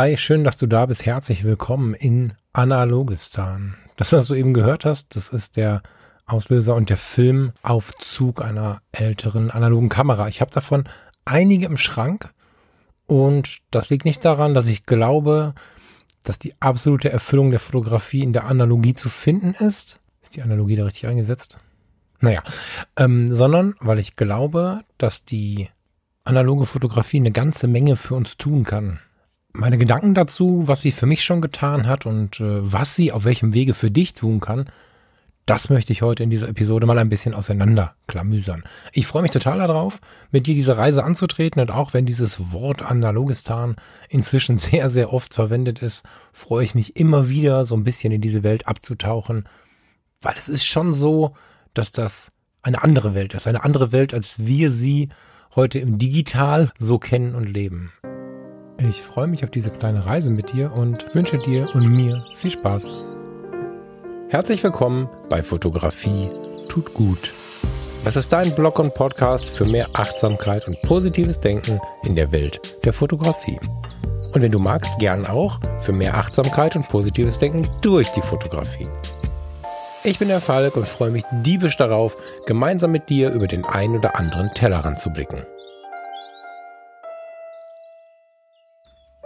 Hi, schön, dass du da bist. Herzlich willkommen in Analogistan. Das, was du eben gehört hast, das ist der Auslöser und der Filmaufzug einer älteren analogen Kamera. Ich habe davon einige im Schrank und das liegt nicht daran, dass ich glaube, dass die absolute Erfüllung der Fotografie in der Analogie zu finden ist. Ist die Analogie da richtig eingesetzt? Naja, ähm, sondern weil ich glaube, dass die analoge Fotografie eine ganze Menge für uns tun kann. Meine Gedanken dazu, was sie für mich schon getan hat und äh, was sie auf welchem Wege für dich tun kann, das möchte ich heute in dieser Episode mal ein bisschen auseinanderklamüsern. Ich freue mich total darauf, mit dir diese Reise anzutreten und auch wenn dieses Wort Analogistan inzwischen sehr, sehr oft verwendet ist, freue ich mich immer wieder so ein bisschen in diese Welt abzutauchen, weil es ist schon so, dass das eine andere Welt ist, eine andere Welt, als wir sie heute im Digital so kennen und leben. Ich freue mich auf diese kleine Reise mit dir und wünsche dir und mir viel Spaß. Herzlich willkommen bei Fotografie tut gut. Das ist dein Blog und Podcast für mehr Achtsamkeit und positives Denken in der Welt der Fotografie. Und wenn du magst, gern auch für mehr Achtsamkeit und positives Denken durch die Fotografie. Ich bin der Falk und freue mich diebisch darauf, gemeinsam mit dir über den ein oder anderen Tellerrand zu blicken.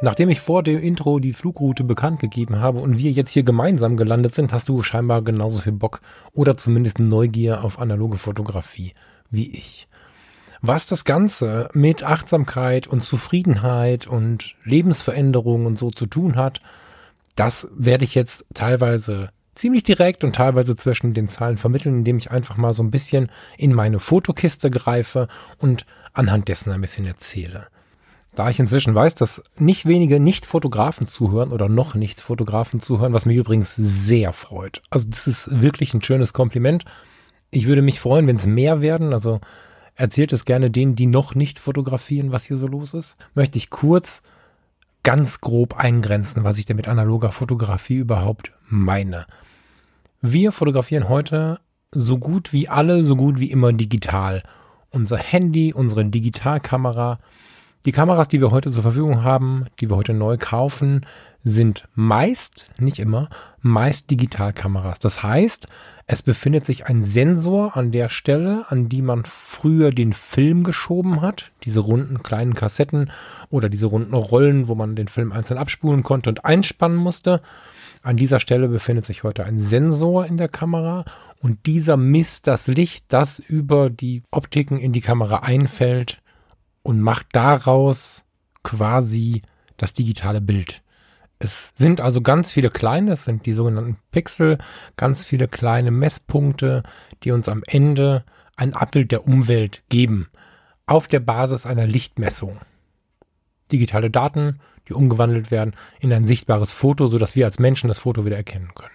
Nachdem ich vor dem Intro die Flugroute bekannt gegeben habe und wir jetzt hier gemeinsam gelandet sind, hast du scheinbar genauso viel Bock oder zumindest Neugier auf analoge Fotografie wie ich. Was das Ganze mit Achtsamkeit und Zufriedenheit und Lebensveränderung und so zu tun hat, das werde ich jetzt teilweise ziemlich direkt und teilweise zwischen den Zahlen vermitteln, indem ich einfach mal so ein bisschen in meine Fotokiste greife und anhand dessen ein bisschen erzähle. Da ich inzwischen weiß, dass nicht wenige Nicht-Fotografen zuhören oder noch nicht Fotografen zuhören, was mich übrigens sehr freut. Also das ist wirklich ein schönes Kompliment. Ich würde mich freuen, wenn es mehr werden. Also erzählt es gerne denen, die noch nicht fotografieren, was hier so los ist. Möchte ich kurz ganz grob eingrenzen, was ich denn mit analoger Fotografie überhaupt meine. Wir fotografieren heute so gut wie alle, so gut wie immer digital. Unser Handy, unsere Digitalkamera, die Kameras, die wir heute zur Verfügung haben, die wir heute neu kaufen, sind meist, nicht immer, meist Digitalkameras. Das heißt, es befindet sich ein Sensor an der Stelle, an die man früher den Film geschoben hat. Diese runden kleinen Kassetten oder diese runden Rollen, wo man den Film einzeln abspulen konnte und einspannen musste. An dieser Stelle befindet sich heute ein Sensor in der Kamera und dieser misst das Licht, das über die Optiken in die Kamera einfällt und macht daraus quasi das digitale Bild. Es sind also ganz viele kleine, das sind die sogenannten Pixel, ganz viele kleine Messpunkte, die uns am Ende ein Abbild der Umwelt geben, auf der Basis einer Lichtmessung. Digitale Daten, die umgewandelt werden in ein sichtbares Foto, sodass wir als Menschen das Foto wieder erkennen können.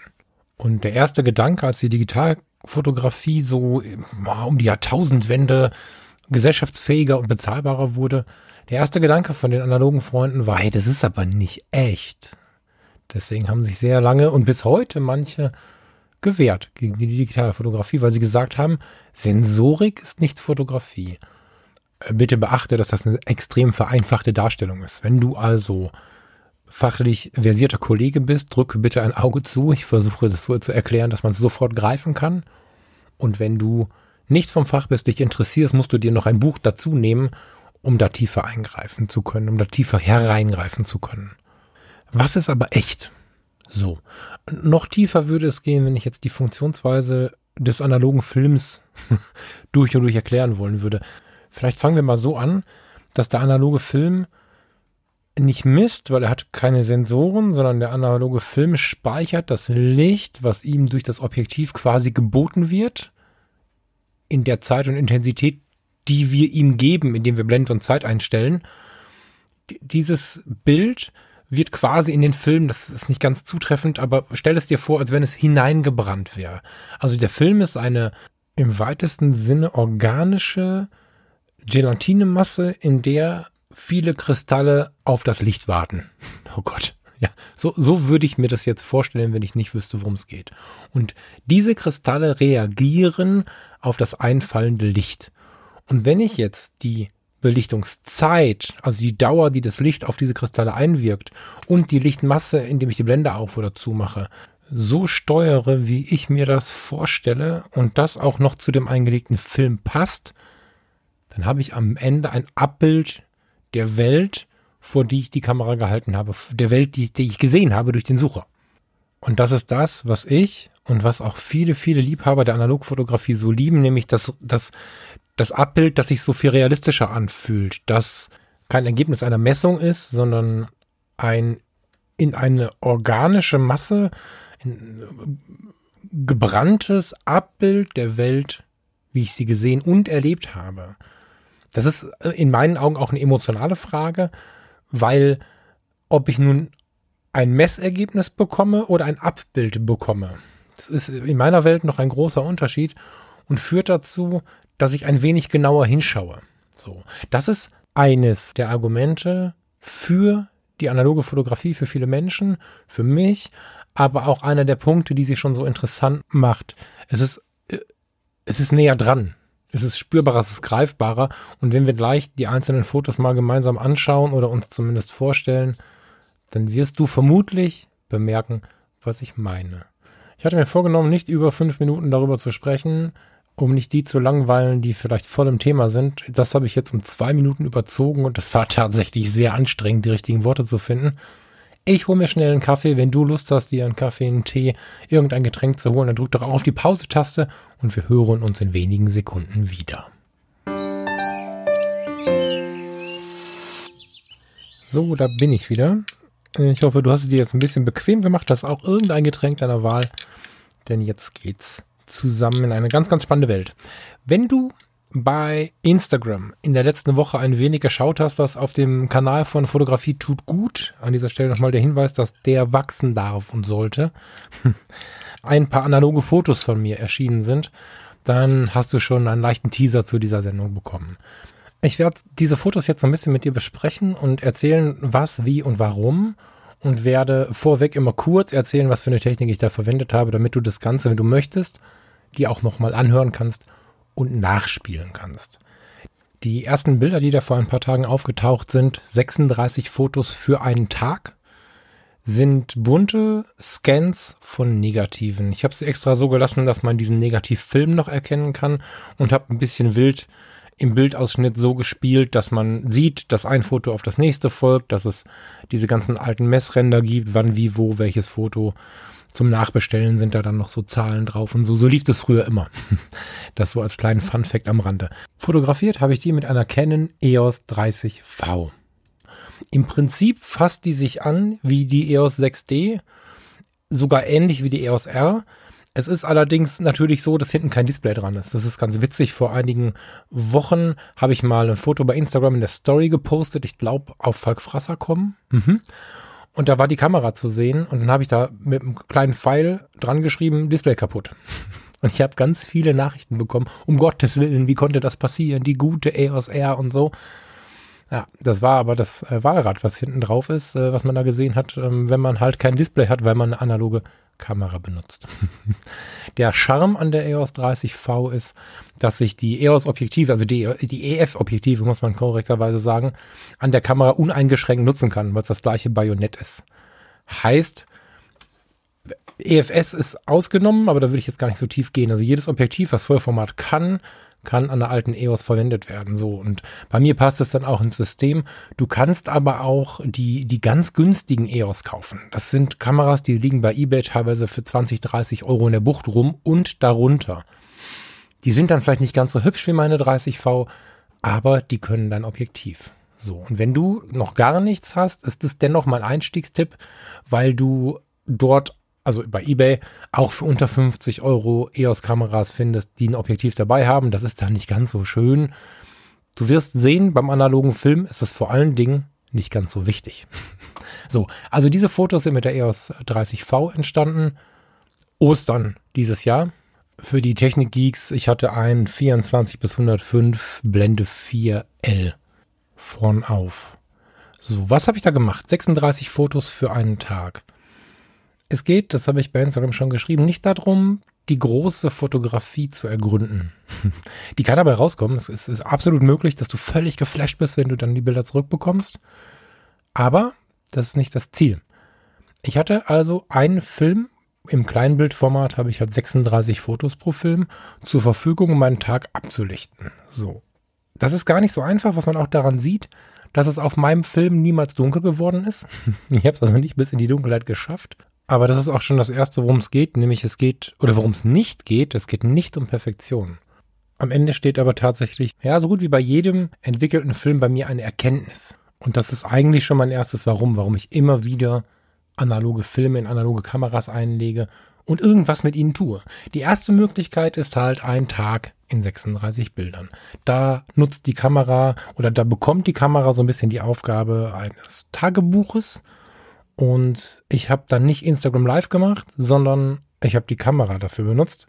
Und der erste Gedanke, als die Digitalfotografie so um die Jahrtausendwende gesellschaftsfähiger und bezahlbarer wurde, der erste Gedanke von den analogen Freunden war, hey, das ist aber nicht echt. Deswegen haben sich sehr lange und bis heute manche gewehrt gegen die digitale Fotografie, weil sie gesagt haben, Sensorik ist nicht Fotografie. Äh, bitte beachte, dass das eine extrem vereinfachte Darstellung ist. Wenn du also fachlich versierter Kollege bist, drücke bitte ein Auge zu. Ich versuche das so zu erklären, dass man es sofort greifen kann. Und wenn du nicht vom Fach bist, dich interessierst, musst du dir noch ein Buch dazu nehmen, um da tiefer eingreifen zu können, um da tiefer hereingreifen zu können. Was ist aber echt? So. Noch tiefer würde es gehen, wenn ich jetzt die Funktionsweise des analogen Films durch und durch erklären wollen würde. Vielleicht fangen wir mal so an, dass der analoge Film nicht misst, weil er hat keine Sensoren, sondern der analoge Film speichert das Licht, was ihm durch das Objektiv quasi geboten wird in der Zeit und Intensität, die wir ihm geben, indem wir Blende und Zeit einstellen. Dieses Bild wird quasi in den Film, das ist nicht ganz zutreffend, aber stell es dir vor, als wenn es hineingebrannt wäre. Also der Film ist eine im weitesten Sinne organische Gelatinemasse, in der viele Kristalle auf das Licht warten. Oh Gott. Ja, so, so würde ich mir das jetzt vorstellen, wenn ich nicht wüsste, worum es geht. Und diese Kristalle reagieren auf das einfallende Licht. Und wenn ich jetzt die Belichtungszeit, also die Dauer, die das Licht auf diese Kristalle einwirkt und die Lichtmasse, indem ich die Blende auf oder zu mache, so steuere, wie ich mir das vorstelle und das auch noch zu dem eingelegten Film passt, dann habe ich am Ende ein Abbild der Welt, vor die ich die Kamera gehalten habe, der Welt, die, die ich gesehen habe durch den Sucher. Und das ist das, was ich und was auch viele, viele Liebhaber der Analogfotografie so lieben, nämlich das, das, das Abbild, das sich so viel realistischer anfühlt, das kein Ergebnis einer Messung ist, sondern ein in eine organische Masse ein gebranntes Abbild der Welt, wie ich sie gesehen und erlebt habe. Das ist in meinen Augen auch eine emotionale Frage, weil ob ich nun ein Messergebnis bekomme oder ein Abbild bekomme, das ist in meiner Welt noch ein großer Unterschied und führt dazu, dass ich ein wenig genauer hinschaue. So, das ist eines der Argumente für die analoge Fotografie für viele Menschen, für mich, aber auch einer der Punkte, die sie schon so interessant macht. Es ist, äh, es ist näher dran. Es ist spürbarer, es ist greifbarer. Und wenn wir gleich die einzelnen Fotos mal gemeinsam anschauen oder uns zumindest vorstellen, dann wirst du vermutlich bemerken, was ich meine. Ich hatte mir vorgenommen, nicht über fünf Minuten darüber zu sprechen, um nicht die zu langweilen, die vielleicht voll im Thema sind. Das habe ich jetzt um zwei Minuten überzogen und es war tatsächlich sehr anstrengend, die richtigen Worte zu finden. Ich hole mir schnell einen Kaffee. Wenn du Lust hast, dir einen Kaffee, einen Tee, irgendein Getränk zu holen, dann drück doch auch auf die Pause-Taste und wir hören uns in wenigen Sekunden wieder. So, da bin ich wieder. Ich hoffe, du hast es dir jetzt ein bisschen bequem gemacht, hast auch irgendein Getränk deiner Wahl, denn jetzt geht's zusammen in eine ganz, ganz spannende Welt. Wenn du bei Instagram in der letzten Woche ein wenig geschaut hast, was auf dem Kanal von Fotografie tut gut, an dieser Stelle nochmal der Hinweis, dass der wachsen darf und sollte, ein paar analoge Fotos von mir erschienen sind, dann hast du schon einen leichten Teaser zu dieser Sendung bekommen. Ich werde diese Fotos jetzt so ein bisschen mit dir besprechen und erzählen, was, wie und warum und werde vorweg immer kurz erzählen, was für eine Technik ich da verwendet habe, damit du das Ganze, wenn du möchtest, die auch nochmal anhören kannst und nachspielen kannst. Die ersten Bilder, die da vor ein paar Tagen aufgetaucht sind, 36 Fotos für einen Tag, sind bunte Scans von Negativen. Ich habe sie extra so gelassen, dass man diesen Negativfilm noch erkennen kann und habe ein bisschen wild im Bildausschnitt so gespielt, dass man sieht, dass ein Foto auf das nächste folgt, dass es diese ganzen alten Messränder gibt, wann, wie, wo, welches Foto zum Nachbestellen sind da dann noch so Zahlen drauf und so. So lief das früher immer. Das so als kleinen Fun Fact am Rande. Fotografiert habe ich die mit einer Canon EOS 30V. Im Prinzip fasst die sich an wie die EOS 6D, sogar ähnlich wie die EOS R. Es ist allerdings natürlich so, dass hinten kein Display dran ist. Das ist ganz witzig. Vor einigen Wochen habe ich mal ein Foto bei Instagram in der Story gepostet. Ich glaube, auf Falk Frasser kommen. Mhm. Und da war die Kamera zu sehen und dann habe ich da mit einem kleinen Pfeil dran geschrieben, Display kaputt. Und ich habe ganz viele Nachrichten bekommen, um Gottes Willen, wie konnte das passieren? Die gute EOS R und so. Ja, das war aber das äh, Wahlrad, was hinten drauf ist, äh, was man da gesehen hat, ähm, wenn man halt kein Display hat, weil man eine analoge Kamera benutzt. Der Charme an der EOS 30V ist, dass sich die EOS-Objektive, also die, die EF-Objektive, muss man korrekterweise sagen, an der Kamera uneingeschränkt nutzen kann, weil es das gleiche Bajonett ist. Heißt, EFS ist ausgenommen, aber da würde ich jetzt gar nicht so tief gehen. Also jedes Objektiv, was Vollformat kann, kann an der alten EOS verwendet werden. So. Und bei mir passt es dann auch ins System. Du kannst aber auch die, die ganz günstigen EOS kaufen. Das sind Kameras, die liegen bei eBay teilweise für 20, 30 Euro in der Bucht rum und darunter. Die sind dann vielleicht nicht ganz so hübsch wie meine 30V, aber die können dein Objektiv. So. Und wenn du noch gar nichts hast, ist es dennoch mal ein Einstiegstipp, weil du dort also bei eBay, auch für unter 50 Euro EOS-Kameras findest, die ein Objektiv dabei haben. Das ist da nicht ganz so schön. Du wirst sehen, beim analogen Film ist das vor allen Dingen nicht ganz so wichtig. so, also diese Fotos sind mit der EOS 30V entstanden. Ostern dieses Jahr. Für die Technik-Geeks, ich hatte ein 24 bis 105 Blende 4L vorn auf. So, was habe ich da gemacht? 36 Fotos für einen Tag. Es geht, das habe ich bei Instagram schon geschrieben, nicht darum, die große Fotografie zu ergründen. Die kann dabei rauskommen. Es ist, ist absolut möglich, dass du völlig geflasht bist, wenn du dann die Bilder zurückbekommst. Aber das ist nicht das Ziel. Ich hatte also einen Film im Kleinbildformat, habe ich halt 36 Fotos pro Film zur Verfügung, um meinen Tag abzulichten. So. Das ist gar nicht so einfach, was man auch daran sieht, dass es auf meinem Film niemals dunkel geworden ist. Ich habe es also nicht bis in die Dunkelheit geschafft. Aber das ist auch schon das Erste, worum es geht, nämlich es geht, oder worum es nicht geht, es geht nicht um Perfektion. Am Ende steht aber tatsächlich, ja, so gut wie bei jedem entwickelten Film bei mir eine Erkenntnis. Und das ist eigentlich schon mein erstes Warum, warum ich immer wieder analoge Filme in analoge Kameras einlege und irgendwas mit ihnen tue. Die erste Möglichkeit ist halt ein Tag in 36 Bildern. Da nutzt die Kamera oder da bekommt die Kamera so ein bisschen die Aufgabe eines Tagebuches und ich habe dann nicht Instagram Live gemacht, sondern ich habe die Kamera dafür benutzt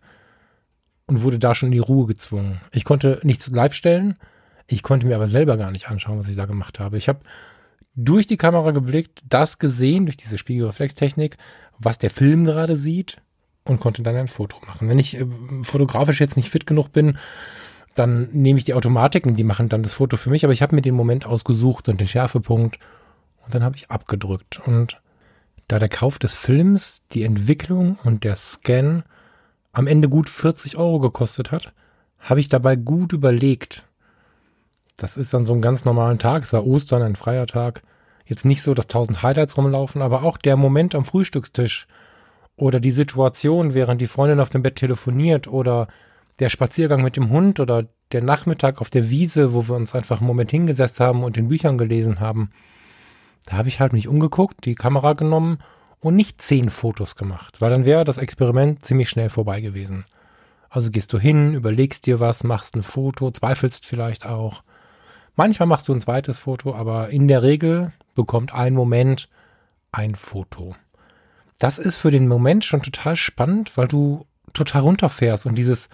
und wurde da schon in die Ruhe gezwungen. Ich konnte nichts live stellen, ich konnte mir aber selber gar nicht anschauen, was ich da gemacht habe. Ich habe durch die Kamera geblickt, das gesehen, durch diese Spiegelreflextechnik, was der Film gerade sieht und konnte dann ein Foto machen. Wenn ich äh, fotografisch jetzt nicht fit genug bin, dann nehme ich die Automatiken, die machen dann das Foto für mich, aber ich habe mir den Moment ausgesucht und den Schärfepunkt und dann habe ich abgedrückt. Und da der Kauf des Films, die Entwicklung und der Scan am Ende gut 40 Euro gekostet hat, habe ich dabei gut überlegt. Das ist dann so ein ganz normalen Tag, es war Ostern, ein freier Tag. Jetzt nicht so, dass tausend Highlights rumlaufen, aber auch der Moment am Frühstückstisch, oder die Situation, während die Freundin auf dem Bett telefoniert oder der Spaziergang mit dem Hund oder der Nachmittag auf der Wiese, wo wir uns einfach einen Moment hingesetzt haben und in Büchern gelesen haben. Da habe ich halt mich umgeguckt, die Kamera genommen und nicht zehn Fotos gemacht, weil dann wäre das Experiment ziemlich schnell vorbei gewesen. Also gehst du hin, überlegst dir was, machst ein Foto, zweifelst vielleicht auch. Manchmal machst du ein zweites Foto, aber in der Regel bekommt ein Moment ein Foto das ist für den Moment schon total spannend, weil du total runterfährst und dieses,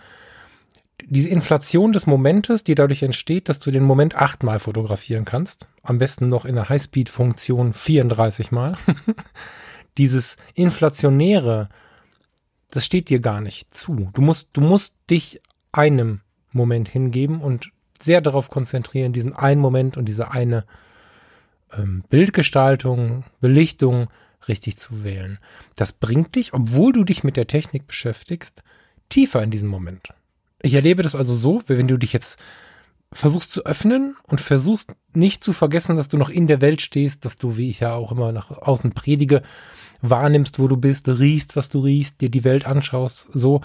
diese Inflation des Momentes, die dadurch entsteht, dass du den Moment achtmal fotografieren kannst, am besten noch in der Highspeed-Funktion 34 Mal. Dieses inflationäre, das steht dir gar nicht zu. Du musst, du musst dich einem Moment hingeben und sehr darauf konzentrieren, diesen einen Moment und diese eine ähm, Bildgestaltung, Belichtung richtig zu wählen. Das bringt dich, obwohl du dich mit der Technik beschäftigst, tiefer in diesen Moment. Ich erlebe das also so, wenn du dich jetzt versuchst zu öffnen und versuchst nicht zu vergessen, dass du noch in der Welt stehst, dass du, wie ich ja auch immer nach außen predige, wahrnimmst, wo du bist, riechst, was du riechst, dir die Welt anschaust, so,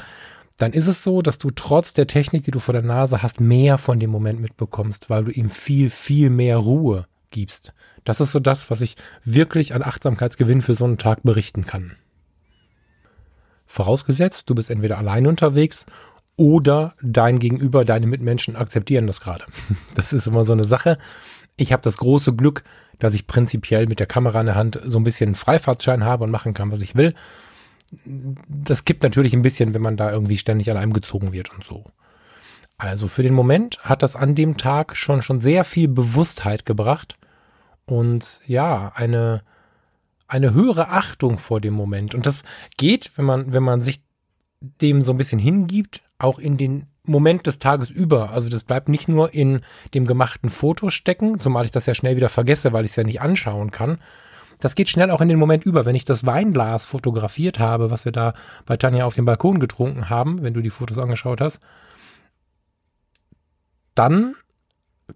dann ist es so, dass du trotz der Technik, die du vor der Nase hast, mehr von dem Moment mitbekommst, weil du ihm viel, viel mehr Ruhe gibst. Das ist so das, was ich wirklich an Achtsamkeitsgewinn für so einen Tag berichten kann. Vorausgesetzt, du bist entweder allein unterwegs oder dein Gegenüber, deine Mitmenschen akzeptieren das gerade. Das ist immer so eine Sache. Ich habe das große Glück, dass ich prinzipiell mit der Kamera in der Hand so ein bisschen Freifahrtschein habe und machen kann, was ich will. Das kippt natürlich ein bisschen, wenn man da irgendwie ständig an einem gezogen wird und so. Also für den Moment hat das an dem Tag schon schon sehr viel Bewusstheit gebracht und ja, eine, eine höhere Achtung vor dem Moment. Und das geht, wenn man, wenn man sich dem so ein bisschen hingibt, auch in den Moment des Tages über. Also das bleibt nicht nur in dem gemachten Foto stecken, zumal ich das ja schnell wieder vergesse, weil ich es ja nicht anschauen kann. Das geht schnell auch in den Moment über. Wenn ich das Weinglas fotografiert habe, was wir da bei Tanja auf dem Balkon getrunken haben, wenn du die Fotos angeschaut hast, dann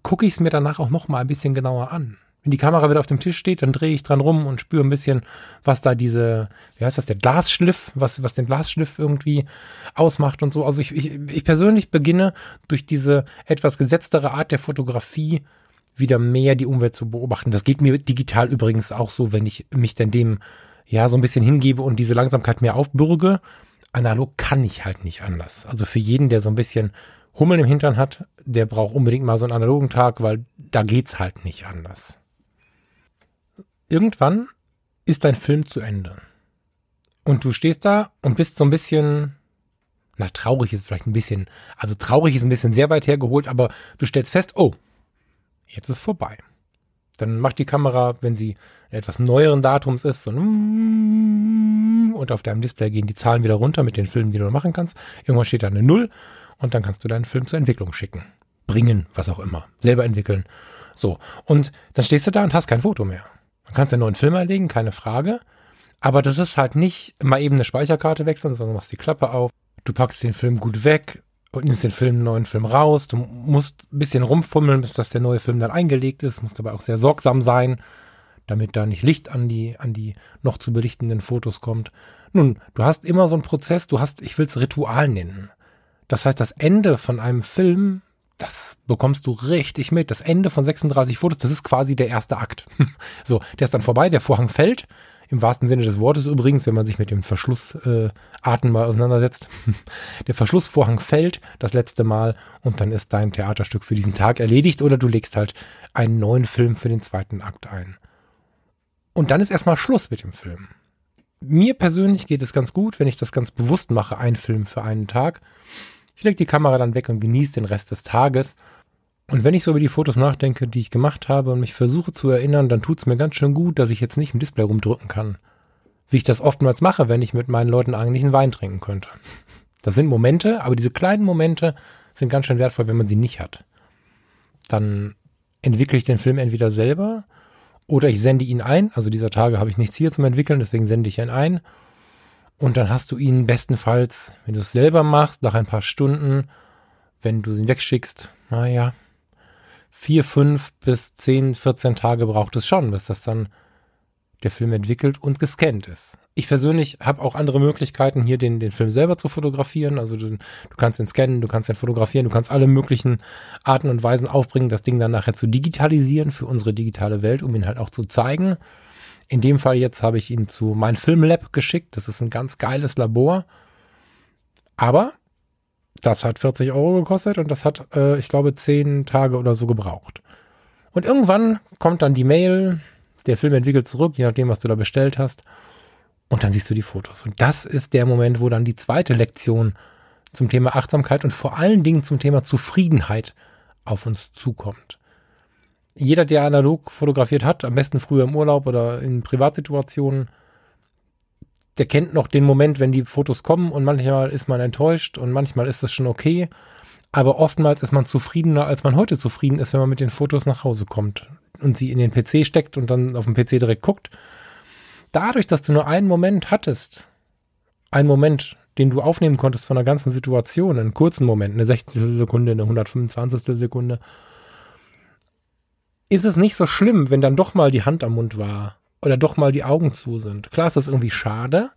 gucke ich es mir danach auch noch mal ein bisschen genauer an wenn die Kamera wieder auf dem Tisch steht, dann drehe ich dran rum und spüre ein bisschen, was da diese, wie heißt das, der Glasschliff, was, was den Glasschliff irgendwie ausmacht und so. Also ich, ich, ich persönlich beginne durch diese etwas gesetztere Art der Fotografie wieder mehr die Umwelt zu beobachten. Das geht mir digital übrigens auch so, wenn ich mich denn dem ja so ein bisschen hingebe und diese Langsamkeit mehr aufbürge. Analog kann ich halt nicht anders. Also für jeden, der so ein bisschen Hummeln im Hintern hat, der braucht unbedingt mal so einen analogen Tag, weil da geht's halt nicht anders irgendwann ist dein Film zu Ende. Und du stehst da und bist so ein bisschen, na, traurig ist vielleicht ein bisschen, also traurig ist ein bisschen sehr weit hergeholt, aber du stellst fest, oh, jetzt ist vorbei. Dann macht die Kamera, wenn sie etwas neueren Datums ist, so und auf deinem Display gehen die Zahlen wieder runter mit den Filmen, die du machen kannst. Irgendwann steht da eine Null und dann kannst du deinen Film zur Entwicklung schicken. Bringen, was auch immer. Selber entwickeln. So. Und dann stehst du da und hast kein Foto mehr. Dann kannst du einen neuen Film erlegen, keine Frage. Aber das ist halt nicht mal eben eine Speicherkarte wechseln, sondern du machst die Klappe auf, du packst den Film gut weg und nimmst den Film, neuen Film raus. Du musst ein bisschen rumfummeln, bis dass der neue Film dann eingelegt ist, musst aber auch sehr sorgsam sein, damit da nicht Licht an die, an die noch zu belichtenden Fotos kommt. Nun, du hast immer so einen Prozess, du hast, ich will es Ritual nennen. Das heißt, das Ende von einem Film, das bekommst du richtig mit. Das Ende von 36 Fotos, das ist quasi der erste Akt. so, der ist dann vorbei, der Vorhang fällt im wahrsten Sinne des Wortes übrigens, wenn man sich mit dem Verschlussarten äh, mal auseinandersetzt. Der Verschlussvorhang fällt das letzte Mal und dann ist dein Theaterstück für diesen Tag erledigt oder du legst halt einen neuen Film für den zweiten Akt ein. Und dann ist erstmal Schluss mit dem Film. Mir persönlich geht es ganz gut, wenn ich das ganz bewusst mache, einen Film für einen Tag. Ich lege die Kamera dann weg und genieße den Rest des Tages und wenn ich so über die Fotos nachdenke, die ich gemacht habe und mich versuche zu erinnern, dann tut es mir ganz schön gut, dass ich jetzt nicht im Display rumdrücken kann. Wie ich das oftmals mache, wenn ich mit meinen Leuten eigentlich einen Wein trinken könnte. Das sind Momente, aber diese kleinen Momente sind ganz schön wertvoll, wenn man sie nicht hat. Dann entwickle ich den Film entweder selber oder ich sende ihn ein. Also dieser Tage habe ich nichts hier zum Entwickeln, deswegen sende ich ihn ein. Und dann hast du ihn bestenfalls, wenn du es selber machst, nach ein paar Stunden, wenn du ihn wegschickst, naja, vier, fünf bis zehn, 14 Tage braucht es schon, bis das dann der Film entwickelt und gescannt ist. Ich persönlich habe auch andere Möglichkeiten, hier den, den Film selber zu fotografieren. Also du, du kannst ihn scannen, du kannst ihn fotografieren, du kannst alle möglichen Arten und Weisen aufbringen, das Ding dann nachher zu digitalisieren für unsere digitale Welt, um ihn halt auch zu zeigen. In dem Fall jetzt habe ich ihn zu mein Film Lab geschickt. Das ist ein ganz geiles Labor. Aber das hat 40 Euro gekostet und das hat, äh, ich glaube, 10 Tage oder so gebraucht. Und irgendwann kommt dann die Mail, der Film entwickelt zurück, je nachdem, was du da bestellt hast. Und dann siehst du die Fotos. Und das ist der Moment, wo dann die zweite Lektion zum Thema Achtsamkeit und vor allen Dingen zum Thema Zufriedenheit auf uns zukommt. Jeder, der analog fotografiert hat, am besten früher im Urlaub oder in Privatsituationen, der kennt noch den Moment, wenn die Fotos kommen und manchmal ist man enttäuscht und manchmal ist es schon okay. Aber oftmals ist man zufriedener, als man heute zufrieden ist, wenn man mit den Fotos nach Hause kommt und sie in den PC steckt und dann auf dem PC direkt guckt. Dadurch, dass du nur einen Moment hattest, einen Moment, den du aufnehmen konntest von der ganzen Situation, einen kurzen Moment, eine 60. Sekunde, eine 125. Sekunde, ist es nicht so schlimm, wenn dann doch mal die Hand am Mund war oder doch mal die Augen zu sind. Klar ist das irgendwie schade,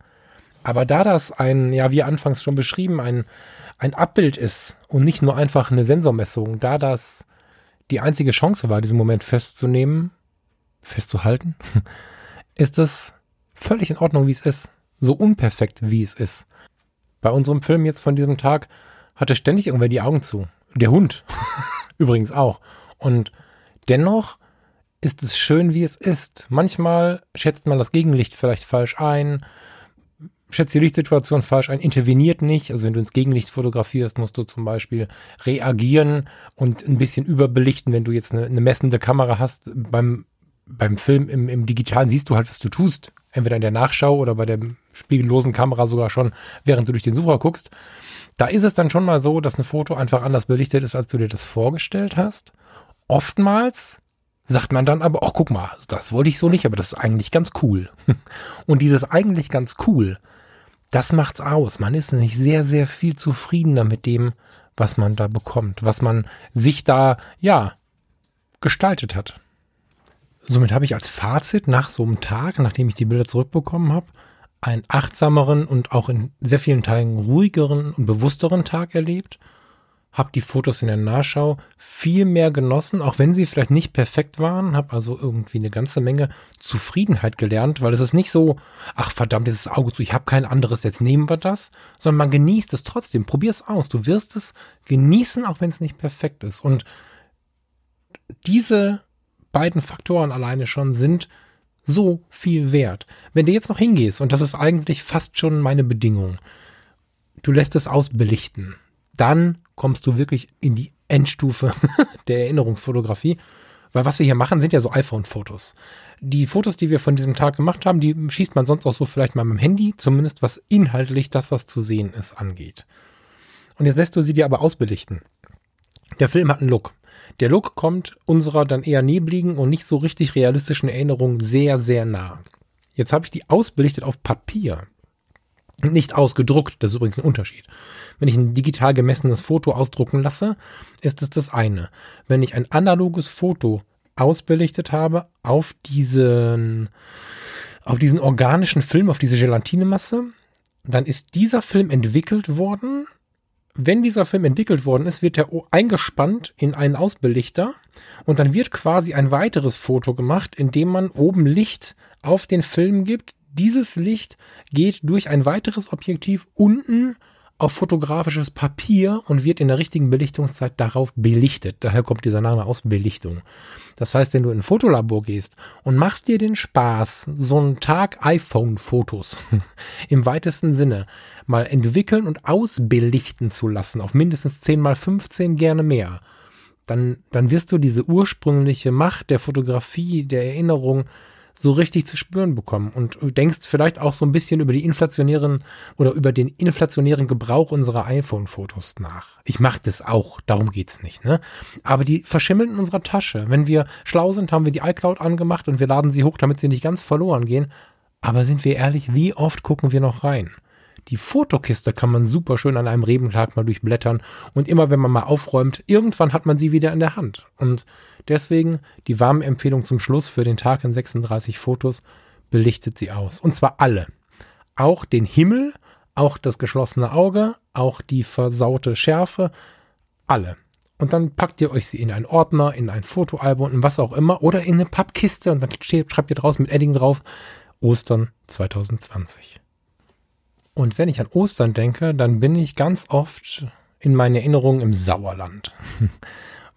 aber da das ein, ja, wie anfangs schon beschrieben, ein, ein Abbild ist und nicht nur einfach eine Sensormessung, da das die einzige Chance war, diesen Moment festzunehmen, festzuhalten, ist es völlig in Ordnung, wie es ist. So unperfekt, wie es ist. Bei unserem Film jetzt von diesem Tag hatte ständig irgendwer die Augen zu. Der Hund übrigens auch. Und dennoch ist es schön, wie es ist. Manchmal schätzt man das Gegenlicht vielleicht falsch ein, schätzt die Lichtsituation falsch ein, interveniert nicht. Also wenn du ins Gegenlicht fotografierst, musst du zum Beispiel reagieren und ein bisschen überbelichten, wenn du jetzt eine, eine messende Kamera hast. Beim, beim Film im, im Digitalen siehst du halt, was du tust. Entweder in der Nachschau oder bei der spiegellosen Kamera sogar schon, während du durch den Sucher guckst. Da ist es dann schon mal so, dass ein Foto einfach anders belichtet ist, als du dir das vorgestellt hast. Oftmals sagt man dann aber, ach guck mal, das wollte ich so nicht, aber das ist eigentlich ganz cool. Und dieses eigentlich ganz cool, das macht's aus. Man ist nämlich sehr, sehr viel zufriedener mit dem, was man da bekommt, was man sich da, ja, gestaltet hat. Somit habe ich als Fazit nach so einem Tag, nachdem ich die Bilder zurückbekommen habe, einen achtsameren und auch in sehr vielen Teilen ruhigeren und bewussteren Tag erlebt habe die Fotos in der Nachschau viel mehr genossen, auch wenn sie vielleicht nicht perfekt waren, habe also irgendwie eine ganze Menge Zufriedenheit gelernt, weil es ist nicht so, ach verdammt, ist Auge zu, ich habe kein anderes, jetzt nehmen wir das, sondern man genießt es trotzdem, probier es aus, du wirst es genießen, auch wenn es nicht perfekt ist. Und diese beiden Faktoren alleine schon sind so viel wert. Wenn du jetzt noch hingehst, und das ist eigentlich fast schon meine Bedingung, du lässt es ausbelichten, dann kommst du wirklich in die Endstufe der Erinnerungsfotografie. Weil was wir hier machen, sind ja so iPhone-Fotos. Die Fotos, die wir von diesem Tag gemacht haben, die schießt man sonst auch so vielleicht mal mit dem Handy, zumindest was inhaltlich das, was zu sehen ist, angeht. Und jetzt lässt du sie dir aber ausbelichten. Der Film hat einen Look. Der Look kommt unserer dann eher nebligen und nicht so richtig realistischen Erinnerung sehr, sehr nah. Jetzt habe ich die ausbelichtet auf Papier. Nicht ausgedruckt, das ist übrigens ein Unterschied. Wenn ich ein digital gemessenes Foto ausdrucken lasse, ist es das eine. Wenn ich ein analoges Foto ausbelichtet habe auf diesen, auf diesen organischen Film, auf diese Gelatinemasse, dann ist dieser Film entwickelt worden. Wenn dieser Film entwickelt worden ist, wird er eingespannt in einen Ausbelichter und dann wird quasi ein weiteres Foto gemacht, in dem man oben Licht auf den Film gibt. Dieses Licht geht durch ein weiteres Objektiv unten auf fotografisches Papier und wird in der richtigen Belichtungszeit darauf belichtet. Daher kommt dieser Name aus Belichtung. Das heißt, wenn du in ein Fotolabor gehst und machst dir den Spaß, so einen Tag iPhone-Fotos im weitesten Sinne mal entwickeln und ausbelichten zu lassen, auf mindestens 10 mal 15 gerne mehr, dann, dann wirst du diese ursprüngliche Macht der Fotografie, der Erinnerung so richtig zu spüren bekommen und denkst vielleicht auch so ein bisschen über die inflationären oder über den inflationären Gebrauch unserer iPhone-Fotos nach. Ich mache das auch, darum geht's nicht, ne? Aber die verschimmeln in unserer Tasche. Wenn wir schlau sind, haben wir die iCloud angemacht und wir laden sie hoch, damit sie nicht ganz verloren gehen. Aber sind wir ehrlich, wie oft gucken wir noch rein? Die Fotokiste kann man super schön an einem Rebentag mal durchblättern und immer wenn man mal aufräumt, irgendwann hat man sie wieder in der Hand. Und deswegen die warme Empfehlung zum Schluss für den Tag in 36 Fotos, belichtet sie aus. Und zwar alle. Auch den Himmel, auch das geschlossene Auge, auch die versaute Schärfe, alle. Und dann packt ihr euch sie in einen Ordner, in ein Fotoalbum, in was auch immer, oder in eine Pappkiste und dann schreibt ihr draußen mit Edding drauf, Ostern 2020. Und wenn ich an Ostern denke, dann bin ich ganz oft in meinen Erinnerungen im Sauerland.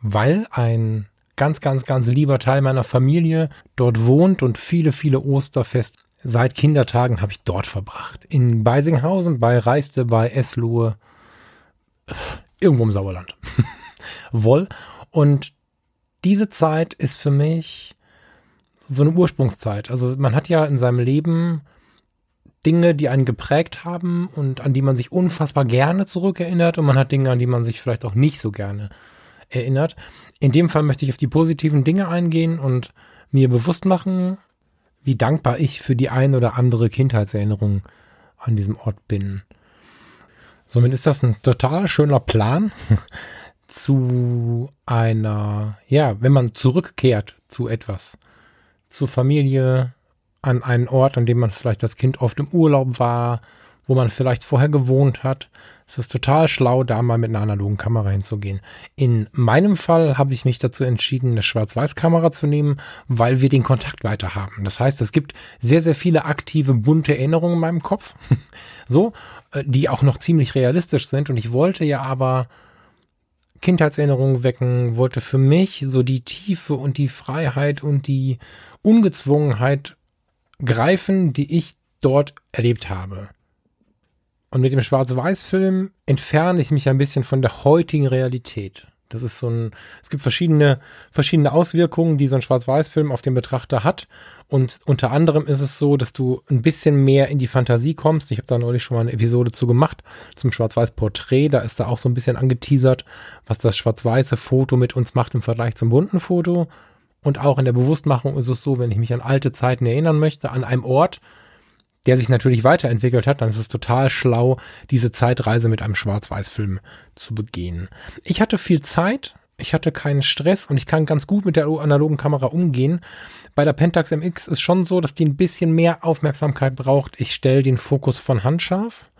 Weil ein ganz, ganz, ganz lieber Teil meiner Familie dort wohnt und viele, viele Osterfest seit Kindertagen habe ich dort verbracht. In Beisinghausen, bei Reiste, bei Eslohe, irgendwo im Sauerland. Woll. Und diese Zeit ist für mich so eine Ursprungszeit. Also man hat ja in seinem Leben Dinge, die einen geprägt haben und an die man sich unfassbar gerne zurückerinnert und man hat Dinge, an die man sich vielleicht auch nicht so gerne erinnert. In dem Fall möchte ich auf die positiven Dinge eingehen und mir bewusst machen, wie dankbar ich für die ein oder andere Kindheitserinnerung an diesem Ort bin. Somit ist das ein total schöner Plan zu einer, ja, wenn man zurückkehrt zu etwas, zur Familie, an einen Ort, an dem man vielleicht als Kind oft im Urlaub war, wo man vielleicht vorher gewohnt hat. Es ist total schlau, da mal mit einer analogen Kamera hinzugehen. In meinem Fall habe ich mich dazu entschieden, eine Schwarz-Weiß-Kamera zu nehmen, weil wir den Kontakt weiter haben. Das heißt, es gibt sehr, sehr viele aktive, bunte Erinnerungen in meinem Kopf. so, äh, die auch noch ziemlich realistisch sind. Und ich wollte ja aber Kindheitserinnerungen wecken, wollte für mich so die Tiefe und die Freiheit und die Ungezwungenheit greifen, die ich dort erlebt habe. Und mit dem Schwarz-Weiß-Film entferne ich mich ein bisschen von der heutigen Realität. Das ist so ein, es gibt verschiedene, verschiedene Auswirkungen, die so ein Schwarz-Weiß-Film auf den Betrachter hat. Und unter anderem ist es so, dass du ein bisschen mehr in die Fantasie kommst. Ich habe da neulich schon mal eine Episode zu gemacht zum Schwarz-Weiß-Porträt. Da ist da auch so ein bisschen angeteasert, was das schwarz-weiße Foto mit uns macht im Vergleich zum bunten Foto. Und auch in der Bewusstmachung ist es so, wenn ich mich an alte Zeiten erinnern möchte, an einem Ort, der sich natürlich weiterentwickelt hat, dann ist es total schlau, diese Zeitreise mit einem Schwarz-Weiß-Film zu begehen. Ich hatte viel Zeit, ich hatte keinen Stress und ich kann ganz gut mit der analogen Kamera umgehen. Bei der Pentax MX ist schon so, dass die ein bisschen mehr Aufmerksamkeit braucht. Ich stelle den Fokus von handscharf.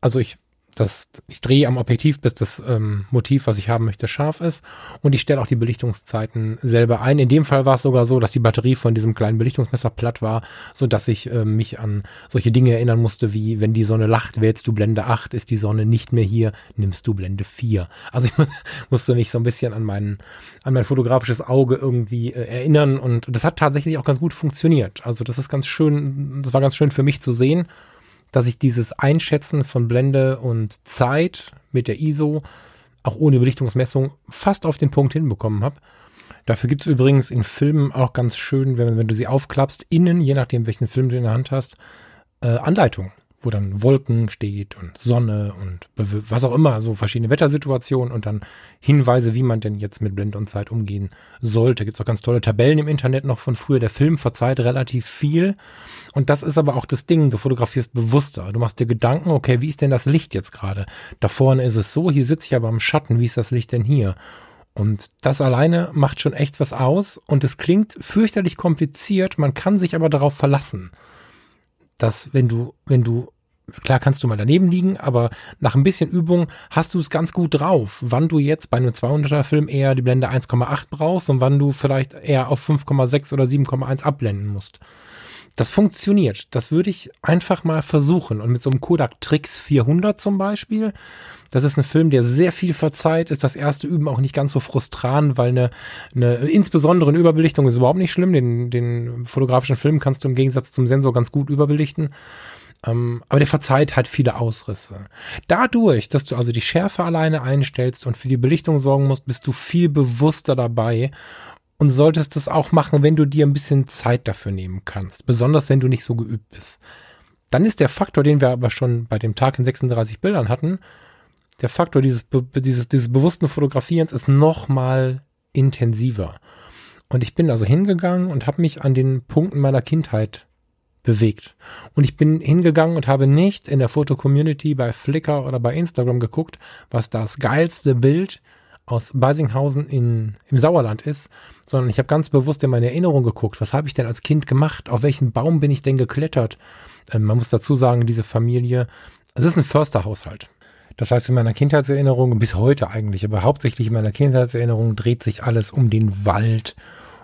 Also ich das, ich drehe am Objektiv, bis das ähm, Motiv, was ich haben möchte, scharf ist. Und ich stelle auch die Belichtungszeiten selber ein. In dem Fall war es sogar so, dass die Batterie von diesem kleinen Belichtungsmesser platt war, so dass ich äh, mich an solche Dinge erinnern musste, wie wenn die Sonne lacht, wählst du Blende 8, ist die Sonne nicht mehr hier, nimmst du Blende 4. Also ich musste mich so ein bisschen an mein, an mein fotografisches Auge irgendwie äh, erinnern und das hat tatsächlich auch ganz gut funktioniert. Also das ist ganz schön, das war ganz schön für mich zu sehen dass ich dieses Einschätzen von Blende und Zeit mit der ISO auch ohne Belichtungsmessung fast auf den Punkt hinbekommen habe. Dafür gibt es übrigens in Filmen auch ganz schön, wenn, wenn du sie aufklappst, innen, je nachdem welchen Film du in der Hand hast, äh, Anleitung. Wo dann Wolken steht und Sonne und was auch immer, so verschiedene Wettersituationen und dann Hinweise, wie man denn jetzt mit Blende und Zeit umgehen sollte. Gibt es auch ganz tolle Tabellen im Internet noch von früher. Der Film verzeiht relativ viel. Und das ist aber auch das Ding. Du fotografierst bewusster. Du machst dir Gedanken, okay, wie ist denn das Licht jetzt gerade? Da vorne ist es so, hier sitze ich aber im Schatten. Wie ist das Licht denn hier? Und das alleine macht schon echt was aus. Und es klingt fürchterlich kompliziert. Man kann sich aber darauf verlassen dass wenn du, wenn du, klar kannst du mal daneben liegen, aber nach ein bisschen Übung hast du es ganz gut drauf, wann du jetzt bei einem 200er Film eher die Blende 1,8 brauchst und wann du vielleicht eher auf 5,6 oder 7,1 abblenden musst. Das funktioniert. Das würde ich einfach mal versuchen. Und mit so einem Kodak Trix 400 zum Beispiel, das ist ein Film, der sehr viel verzeiht, ist das erste Üben auch nicht ganz so frustrant, weil eine, eine insbesondere eine Überbelichtung ist überhaupt nicht schlimm. Den, den fotografischen Film kannst du im Gegensatz zum Sensor ganz gut überbelichten. Ähm, aber der verzeiht halt viele Ausrisse. Dadurch, dass du also die Schärfe alleine einstellst und für die Belichtung sorgen musst, bist du viel bewusster dabei und solltest das auch machen, wenn du dir ein bisschen Zeit dafür nehmen kannst. Besonders wenn du nicht so geübt bist. Dann ist der Faktor, den wir aber schon bei dem Tag in 36 Bildern hatten, der Faktor dieses, dieses, dieses bewussten Fotografierens ist noch mal intensiver. Und ich bin also hingegangen und habe mich an den Punkten meiner Kindheit bewegt. Und ich bin hingegangen und habe nicht in der Foto-Community bei Flickr oder bei Instagram geguckt, was das geilste Bild aus Beisinghausen in, im Sauerland ist, sondern ich habe ganz bewusst in meine Erinnerung geguckt, was habe ich denn als Kind gemacht, auf welchen Baum bin ich denn geklettert. Ähm, man muss dazu sagen, diese Familie, es ist ein Försterhaushalt. Das heißt, in meiner Kindheitserinnerung, bis heute eigentlich, aber hauptsächlich in meiner Kindheitserinnerung dreht sich alles um den Wald,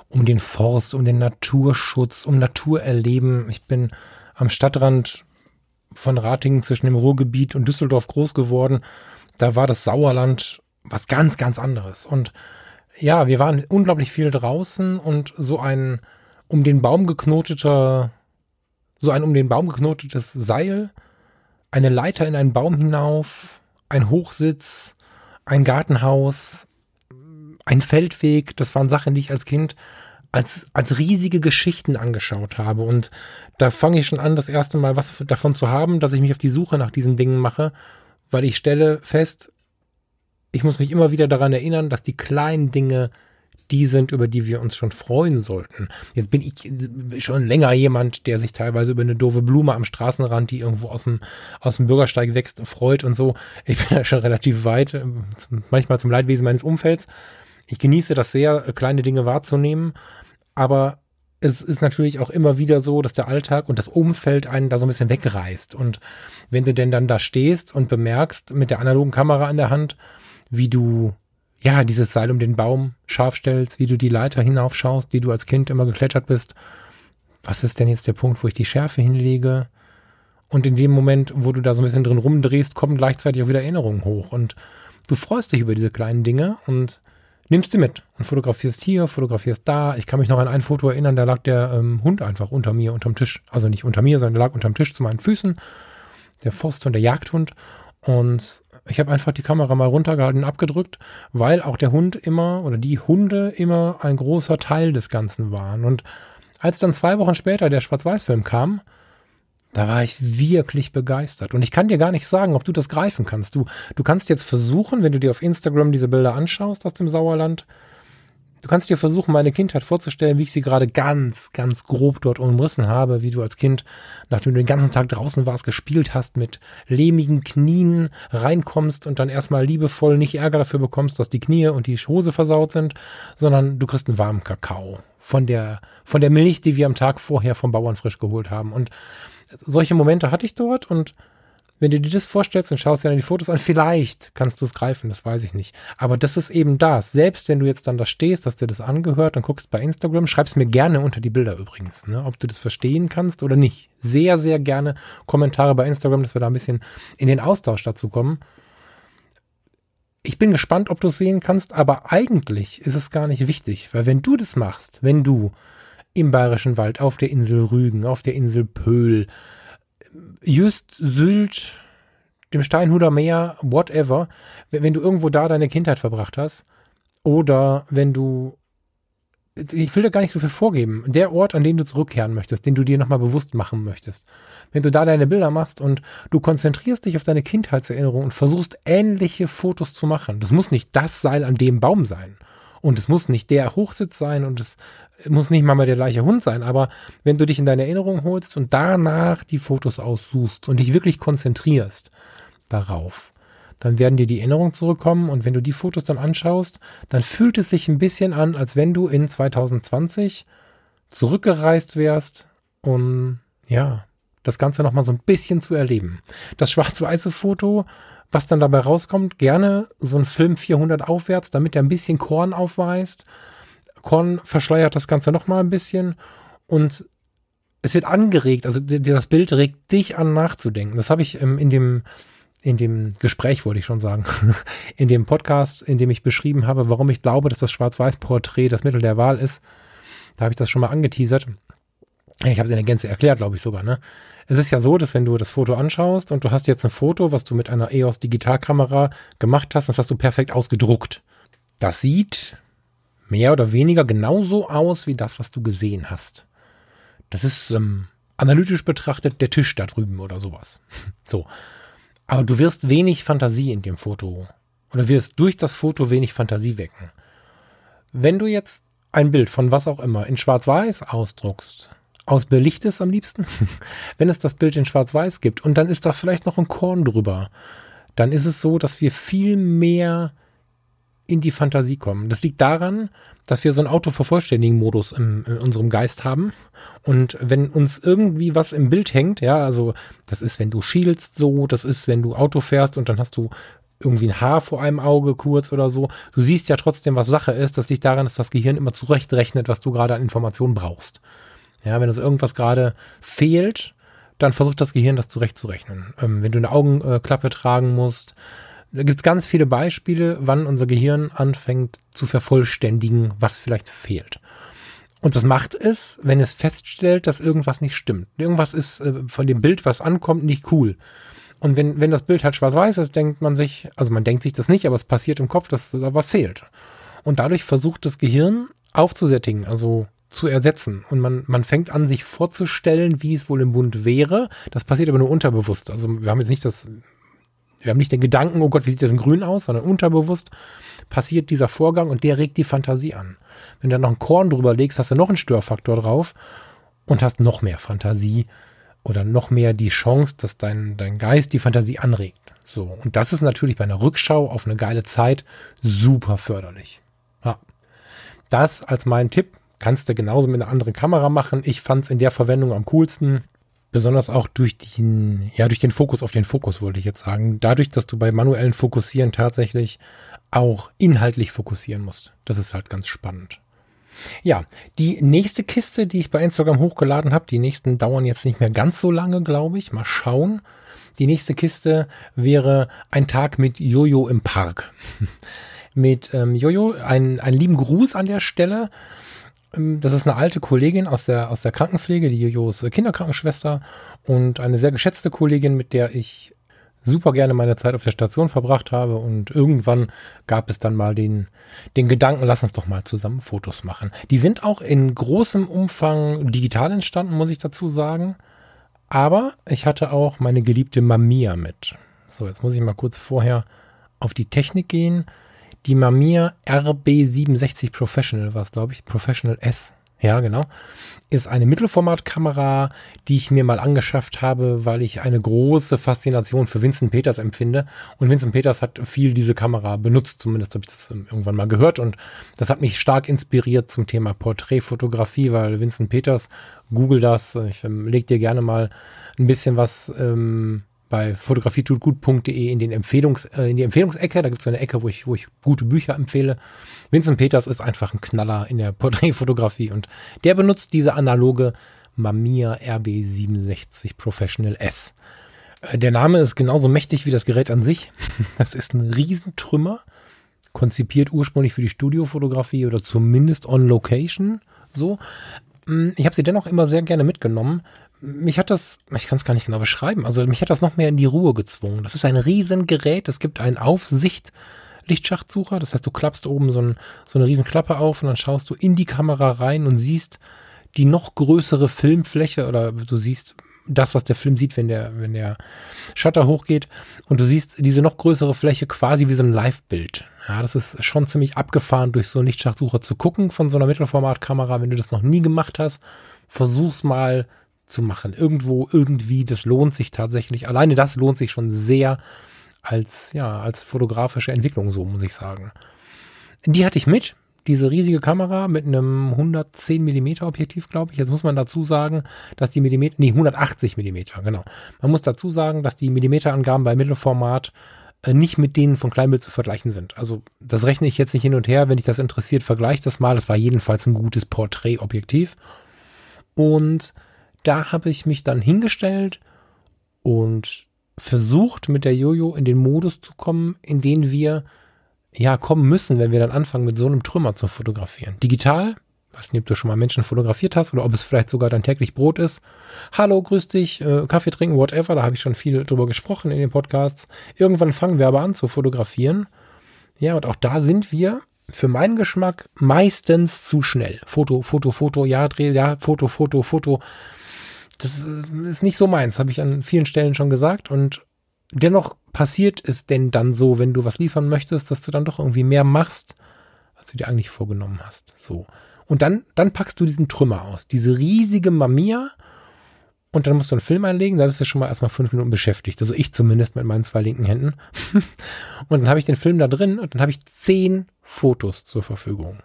um den Forst, um den Naturschutz, um Naturerleben. Ich bin am Stadtrand von Ratingen zwischen dem Ruhrgebiet und Düsseldorf groß geworden. Da war das Sauerland was ganz, ganz anderes. Und ja, wir waren unglaublich viel draußen und so ein um den Baum geknoteter, so ein um den Baum geknotetes Seil, eine Leiter in einen Baum hinauf, ein Hochsitz, ein Gartenhaus, ein Feldweg, das waren Sachen, die ich als Kind als, als riesige Geschichten angeschaut habe. Und da fange ich schon an, das erste Mal was davon zu haben, dass ich mich auf die Suche nach diesen Dingen mache, weil ich stelle fest, ich muss mich immer wieder daran erinnern, dass die kleinen Dinge die sind, über die wir uns schon freuen sollten. Jetzt bin ich schon länger jemand, der sich teilweise über eine doofe Blume am Straßenrand, die irgendwo aus dem, aus dem Bürgersteig wächst, freut und so. Ich bin da schon relativ weit, ähm, manchmal zum Leidwesen meines Umfelds. Ich genieße das sehr, kleine Dinge wahrzunehmen, aber es ist natürlich auch immer wieder so, dass der Alltag und das Umfeld einen da so ein bisschen wegreißt. Und wenn du denn dann da stehst und bemerkst mit der analogen Kamera in der Hand, wie du ja, dieses Seil um den Baum scharf stellst, wie du die Leiter hinaufschaust, die du als Kind immer geklettert bist. Was ist denn jetzt der Punkt, wo ich die Schärfe hinlege? Und in dem Moment, wo du da so ein bisschen drin rumdrehst, kommen gleichzeitig auch wieder Erinnerungen hoch. Und du freust dich über diese kleinen Dinge und nimmst sie mit und fotografierst hier, fotografierst da. Ich kann mich noch an ein Foto erinnern, da lag der ähm, Hund einfach unter mir, unterm Tisch. Also nicht unter mir, sondern der lag unterm Tisch zu meinen Füßen. Der Forst und der Jagdhund. Und ich habe einfach die Kamera mal runtergehalten und abgedrückt, weil auch der Hund immer oder die Hunde immer ein großer Teil des Ganzen waren. Und als dann zwei Wochen später der Schwarz-Weiß-Film kam, da war ich wirklich begeistert. Und ich kann dir gar nicht sagen, ob du das greifen kannst. Du, du kannst jetzt versuchen, wenn du dir auf Instagram diese Bilder anschaust aus dem Sauerland, Du kannst dir versuchen, meine Kindheit vorzustellen, wie ich sie gerade ganz, ganz grob dort umrissen habe, wie du als Kind, nachdem du den ganzen Tag draußen warst, gespielt hast, mit lehmigen Knien reinkommst und dann erstmal liebevoll nicht Ärger dafür bekommst, dass die Knie und die Hose versaut sind, sondern du kriegst einen warmen Kakao von der, von der Milch, die wir am Tag vorher vom Bauern frisch geholt haben. Und solche Momente hatte ich dort und wenn du dir das vorstellst und schaust dir dann die Fotos an, vielleicht kannst du es greifen, das weiß ich nicht. Aber das ist eben das. Selbst wenn du jetzt dann da stehst, hast dir das angehört und guckst bei Instagram, schreib's mir gerne unter die Bilder übrigens, ne, ob du das verstehen kannst oder nicht. Sehr, sehr gerne Kommentare bei Instagram, dass wir da ein bisschen in den Austausch dazu kommen. Ich bin gespannt, ob du es sehen kannst, aber eigentlich ist es gar nicht wichtig, weil wenn du das machst, wenn du im Bayerischen Wald, auf der Insel Rügen, auf der Insel Pöhl, Just, Sylt, dem Steinhuder Meer, whatever, wenn du irgendwo da deine Kindheit verbracht hast, oder wenn du ich will da gar nicht so viel vorgeben. Der Ort, an den du zurückkehren möchtest, den du dir nochmal bewusst machen möchtest. Wenn du da deine Bilder machst und du konzentrierst dich auf deine Kindheitserinnerung und versuchst ähnliche Fotos zu machen. Das muss nicht das Seil an dem Baum sein. Und es muss nicht der Hochsitz sein und es muss nicht mal der gleiche Hund sein. Aber wenn du dich in deine Erinnerung holst und danach die Fotos aussuchst und dich wirklich konzentrierst darauf, dann werden dir die Erinnerungen zurückkommen und wenn du die Fotos dann anschaust, dann fühlt es sich ein bisschen an, als wenn du in 2020 zurückgereist wärst, um ja, das Ganze nochmal so ein bisschen zu erleben. Das schwarz-weiße Foto, was dann dabei rauskommt, gerne so ein Film 400 aufwärts, damit er ein bisschen Korn aufweist. Korn verschleiert das Ganze nochmal ein bisschen und es wird angeregt, also das Bild regt dich an nachzudenken. Das habe ich ähm, in dem in dem Gespräch, wollte ich schon sagen, in dem Podcast, in dem ich beschrieben habe, warum ich glaube, dass das Schwarz-Weiß-Porträt das Mittel der Wahl ist. Da habe ich das schon mal angeteasert. Ich habe es in der Gänze erklärt, glaube ich sogar. Ne? Es ist ja so, dass wenn du das Foto anschaust und du hast jetzt ein Foto, was du mit einer EOS Digitalkamera gemacht hast, das hast du perfekt ausgedruckt. Das sieht mehr oder weniger genauso aus wie das, was du gesehen hast. Das ist ähm, analytisch betrachtet der Tisch da drüben oder sowas. So. Aber du wirst wenig Fantasie in dem Foto oder wirst durch das Foto wenig Fantasie wecken. Wenn du jetzt ein Bild von was auch immer in Schwarz-Weiß ausdruckst, ausbelichtest am liebsten, wenn es das Bild in Schwarz-Weiß gibt und dann ist da vielleicht noch ein Korn drüber, dann ist es so, dass wir viel mehr in die Fantasie kommen. Das liegt daran, dass wir so einen Autovervollständigen-Modus in, in unserem Geist haben. Und wenn uns irgendwie was im Bild hängt, ja, also das ist, wenn du schielst so, das ist, wenn du Auto fährst und dann hast du irgendwie ein Haar vor einem Auge kurz oder so. Du siehst ja trotzdem, was Sache ist. Das liegt daran, dass das Gehirn immer zurechtrechnet, was du gerade an Informationen brauchst. Ja, wenn es irgendwas gerade fehlt, dann versucht das Gehirn das zurechtzurechnen. Ähm, wenn du eine Augenklappe tragen musst, da gibt es ganz viele Beispiele, wann unser Gehirn anfängt zu vervollständigen, was vielleicht fehlt. Und das macht es, wenn es feststellt, dass irgendwas nicht stimmt. Irgendwas ist äh, von dem Bild, was ankommt, nicht cool. Und wenn, wenn das Bild halt schwarz-weiß ist, denkt man sich, also man denkt sich das nicht, aber es passiert im Kopf, dass da was fehlt. Und dadurch versucht das Gehirn aufzusättigen, also zu ersetzen. Und man, man fängt an, sich vorzustellen, wie es wohl im Bund wäre. Das passiert aber nur unterbewusst. Also wir haben jetzt nicht das wir haben nicht den Gedanken, oh Gott, wie sieht das in grün aus, sondern unterbewusst passiert dieser Vorgang und der regt die Fantasie an. Wenn du dann noch ein Korn drüber legst, hast du noch einen Störfaktor drauf und hast noch mehr Fantasie oder noch mehr die Chance, dass dein, dein Geist die Fantasie anregt. So. Und das ist natürlich bei einer Rückschau auf eine geile Zeit super förderlich. Ja. Das als mein Tipp. Kannst du genauso mit einer anderen Kamera machen. Ich fand es in der Verwendung am coolsten. Besonders auch durch den, ja, durch den Fokus auf den Fokus, wollte ich jetzt sagen. Dadurch, dass du bei manuellen Fokussieren tatsächlich auch inhaltlich fokussieren musst. Das ist halt ganz spannend. Ja, die nächste Kiste, die ich bei Instagram hochgeladen habe, die nächsten dauern jetzt nicht mehr ganz so lange, glaube ich. Mal schauen. Die nächste Kiste wäre ein Tag mit Jojo im Park. mit ähm, Jojo, ein, einen lieben Gruß an der Stelle. Ähm, das ist eine alte Kollegin aus der, aus der Krankenpflege, die Jojos Kinderkrankenschwester und eine sehr geschätzte Kollegin, mit der ich super gerne meine Zeit auf der Station verbracht habe und irgendwann gab es dann mal den, den Gedanken, lass uns doch mal zusammen Fotos machen. Die sind auch in großem Umfang digital entstanden, muss ich dazu sagen. Aber ich hatte auch meine geliebte Mamiya mit. So, jetzt muss ich mal kurz vorher auf die Technik gehen. Die Mamiya RB67 Professional war es, glaube ich. Professional S. Ja, genau. Ist eine Mittelformatkamera, die ich mir mal angeschafft habe, weil ich eine große Faszination für Vincent Peters empfinde. Und Vincent Peters hat viel diese Kamera benutzt, zumindest habe ich das irgendwann mal gehört. Und das hat mich stark inspiriert zum Thema Porträtfotografie, weil Vincent Peters, google das, ich ähm, leg dir gerne mal ein bisschen was ähm, bei fotografietutgut.de in den Empfehlungs, äh, in die Empfehlungsecke. Da gibt es eine Ecke, wo ich, wo ich gute Bücher empfehle. Vincent Peters ist einfach ein Knaller in der Porträtfotografie und der benutzt diese analoge Mamiya RB67 Professional S. Äh, der Name ist genauso mächtig wie das Gerät an sich. Das ist ein Riesentrümmer, konzipiert ursprünglich für die Studiofotografie oder zumindest on Location. So. Mm, ich habe sie dennoch immer sehr gerne mitgenommen, mich hat das, ich kann es gar nicht genau beschreiben, also mich hat das noch mehr in die Ruhe gezwungen. Das ist ein Riesengerät, es gibt ein Aufsicht, Lichtschachtsucher. Das heißt, du klappst oben so, ein, so eine riesen Klappe auf und dann schaust du in die Kamera rein und siehst die noch größere Filmfläche oder du siehst das, was der Film sieht, wenn der, wenn der Shutter hochgeht und du siehst diese noch größere Fläche quasi wie so ein Live-Bild. Ja, das ist schon ziemlich abgefahren, durch so einen Lichtschachtsucher zu gucken von so einer Mittelformatkamera. Wenn du das noch nie gemacht hast, versuch's mal zu machen. Irgendwo, irgendwie, das lohnt sich tatsächlich. Alleine das lohnt sich schon sehr als, ja, als fotografische Entwicklung, so muss ich sagen. Die hatte ich mit. Diese riesige Kamera mit einem 110 Millimeter Objektiv, glaube ich. Jetzt muss man dazu sagen, dass die Millimeter, nee, 180 Millimeter, genau. Man muss dazu sagen, dass die Millimeterangaben bei Mittelformat äh, nicht mit denen von Kleinbild zu vergleichen sind. Also das rechne ich jetzt nicht hin und her. Wenn dich das interessiert, vergleich das mal. Das war jedenfalls ein gutes Porträtobjektiv. Und da habe ich mich dann hingestellt und versucht, mit der Jojo in den Modus zu kommen, in den wir ja kommen müssen, wenn wir dann anfangen, mit so einem Trümmer zu fotografieren. Digital, weiß nicht, ob du schon mal Menschen fotografiert hast oder ob es vielleicht sogar dein täglich Brot ist. Hallo, grüß dich, äh, Kaffee trinken, whatever, da habe ich schon viel drüber gesprochen in den Podcasts. Irgendwann fangen wir aber an zu fotografieren. Ja, und auch da sind wir für meinen Geschmack meistens zu schnell. Foto, Foto, Foto, ja, Dreh, ja, Foto, Foto, Foto. Das ist nicht so meins, habe ich an vielen Stellen schon gesagt. Und dennoch passiert es denn dann so, wenn du was liefern möchtest, dass du dann doch irgendwie mehr machst, als du dir eigentlich vorgenommen hast. So. Und dann, dann packst du diesen Trümmer aus, diese riesige Mamiya. Und dann musst du einen Film einlegen, da bist du schon mal erstmal fünf Minuten beschäftigt. Also ich zumindest mit meinen zwei linken Händen. und dann habe ich den Film da drin und dann habe ich zehn Fotos zur Verfügung.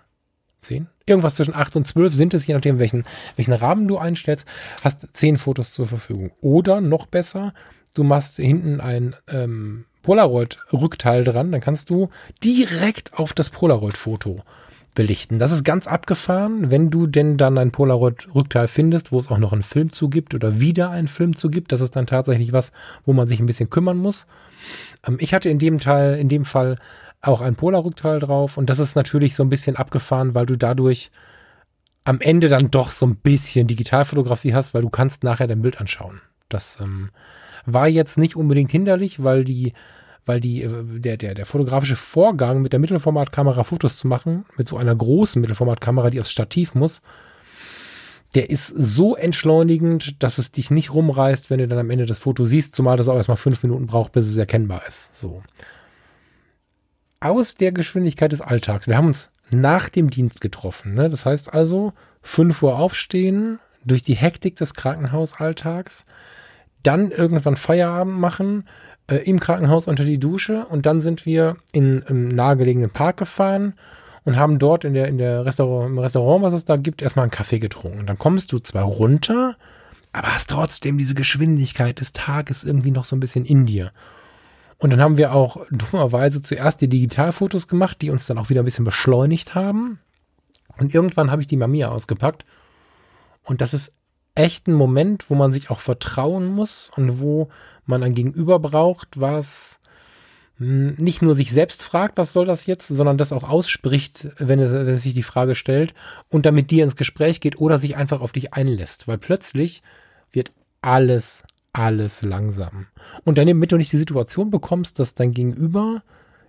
Zehn? Irgendwas zwischen acht und zwölf sind es, je nachdem, welchen, welchen Rahmen du einstellst, hast zehn Fotos zur Verfügung. Oder noch besser, du machst hinten ein ähm, Polaroid-Rückteil dran, dann kannst du direkt auf das Polaroid-Foto belichten. Das ist ganz abgefahren, wenn du denn dann ein Polaroid-Rückteil findest, wo es auch noch einen Film zu gibt oder wieder einen Film zu gibt. Das ist dann tatsächlich was, wo man sich ein bisschen kümmern muss. Ähm, ich hatte in dem Teil, in dem Fall auch ein Polar-Rückteil drauf und das ist natürlich so ein bisschen abgefahren, weil du dadurch am Ende dann doch so ein bisschen Digitalfotografie hast, weil du kannst nachher dein Bild anschauen. Das ähm, war jetzt nicht unbedingt hinderlich, weil die, weil die, äh, der, der, der fotografische Vorgang mit der Mittelformatkamera Fotos zu machen, mit so einer großen Mittelformatkamera, die aufs Stativ muss, der ist so entschleunigend, dass es dich nicht rumreißt, wenn du dann am Ende das Foto siehst, zumal das auch erstmal fünf Minuten braucht, bis es erkennbar ist. So. Aus der Geschwindigkeit des Alltags. Wir haben uns nach dem Dienst getroffen. Ne? Das heißt also, fünf Uhr aufstehen, durch die Hektik des Krankenhausalltags, dann irgendwann Feierabend machen, äh, im Krankenhaus unter die Dusche und dann sind wir in, im nahegelegenen Park gefahren und haben dort in der, in der Restaurant, im Restaurant, was es da gibt, erstmal einen Kaffee getrunken. Dann kommst du zwar runter, aber hast trotzdem diese Geschwindigkeit des Tages irgendwie noch so ein bisschen in dir. Und dann haben wir auch dummerweise zuerst die Digitalfotos gemacht, die uns dann auch wieder ein bisschen beschleunigt haben. Und irgendwann habe ich die Mamiya ausgepackt. Und das ist echt ein Moment, wo man sich auch vertrauen muss und wo man ein Gegenüber braucht, was hm, nicht nur sich selbst fragt, was soll das jetzt, sondern das auch ausspricht, wenn es, wenn es sich die Frage stellt und damit dir ins Gespräch geht oder sich einfach auf dich einlässt. Weil plötzlich wird alles, alles langsam. Und dann, damit du nicht die Situation bekommst, dass dein Gegenüber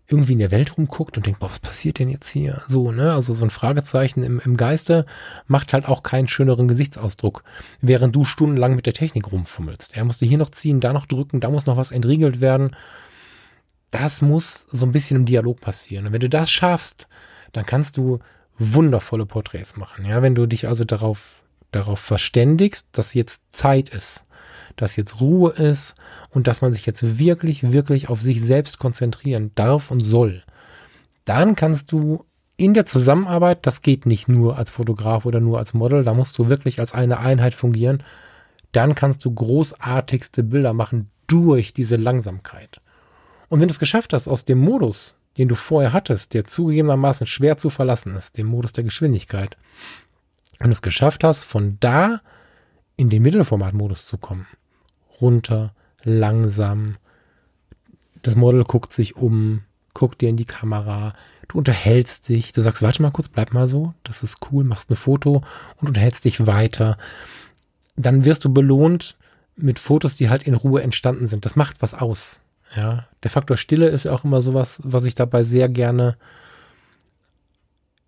irgendwie in der Welt rumguckt und denkt, boah, was passiert denn jetzt hier? So, ne? Also so ein Fragezeichen im, im Geiste macht halt auch keinen schöneren Gesichtsausdruck, während du stundenlang mit der Technik rumfummelst. Er musste hier noch ziehen, da noch drücken, da muss noch was entriegelt werden. Das muss so ein bisschen im Dialog passieren. Und wenn du das schaffst, dann kannst du wundervolle Porträts machen. Ja, wenn du dich also darauf, darauf verständigst, dass jetzt Zeit ist dass jetzt Ruhe ist und dass man sich jetzt wirklich, wirklich auf sich selbst konzentrieren darf und soll. Dann kannst du in der Zusammenarbeit, das geht nicht nur als Fotograf oder nur als Model, da musst du wirklich als eine Einheit fungieren. Dann kannst du großartigste Bilder machen durch diese Langsamkeit. Und wenn du es geschafft hast, aus dem Modus, den du vorher hattest, der zugegebenermaßen schwer zu verlassen ist, dem Modus der Geschwindigkeit, wenn du es geschafft hast, von da in den Mittelformatmodus zu kommen, runter, langsam. Das Model guckt sich um, guckt dir in die Kamera, du unterhältst dich, du sagst, warte mal kurz, bleib mal so, das ist cool, machst ein Foto und unterhältst dich weiter. Dann wirst du belohnt mit Fotos, die halt in Ruhe entstanden sind. Das macht was aus. Ja, der Faktor Stille ist auch immer sowas, was ich dabei sehr gerne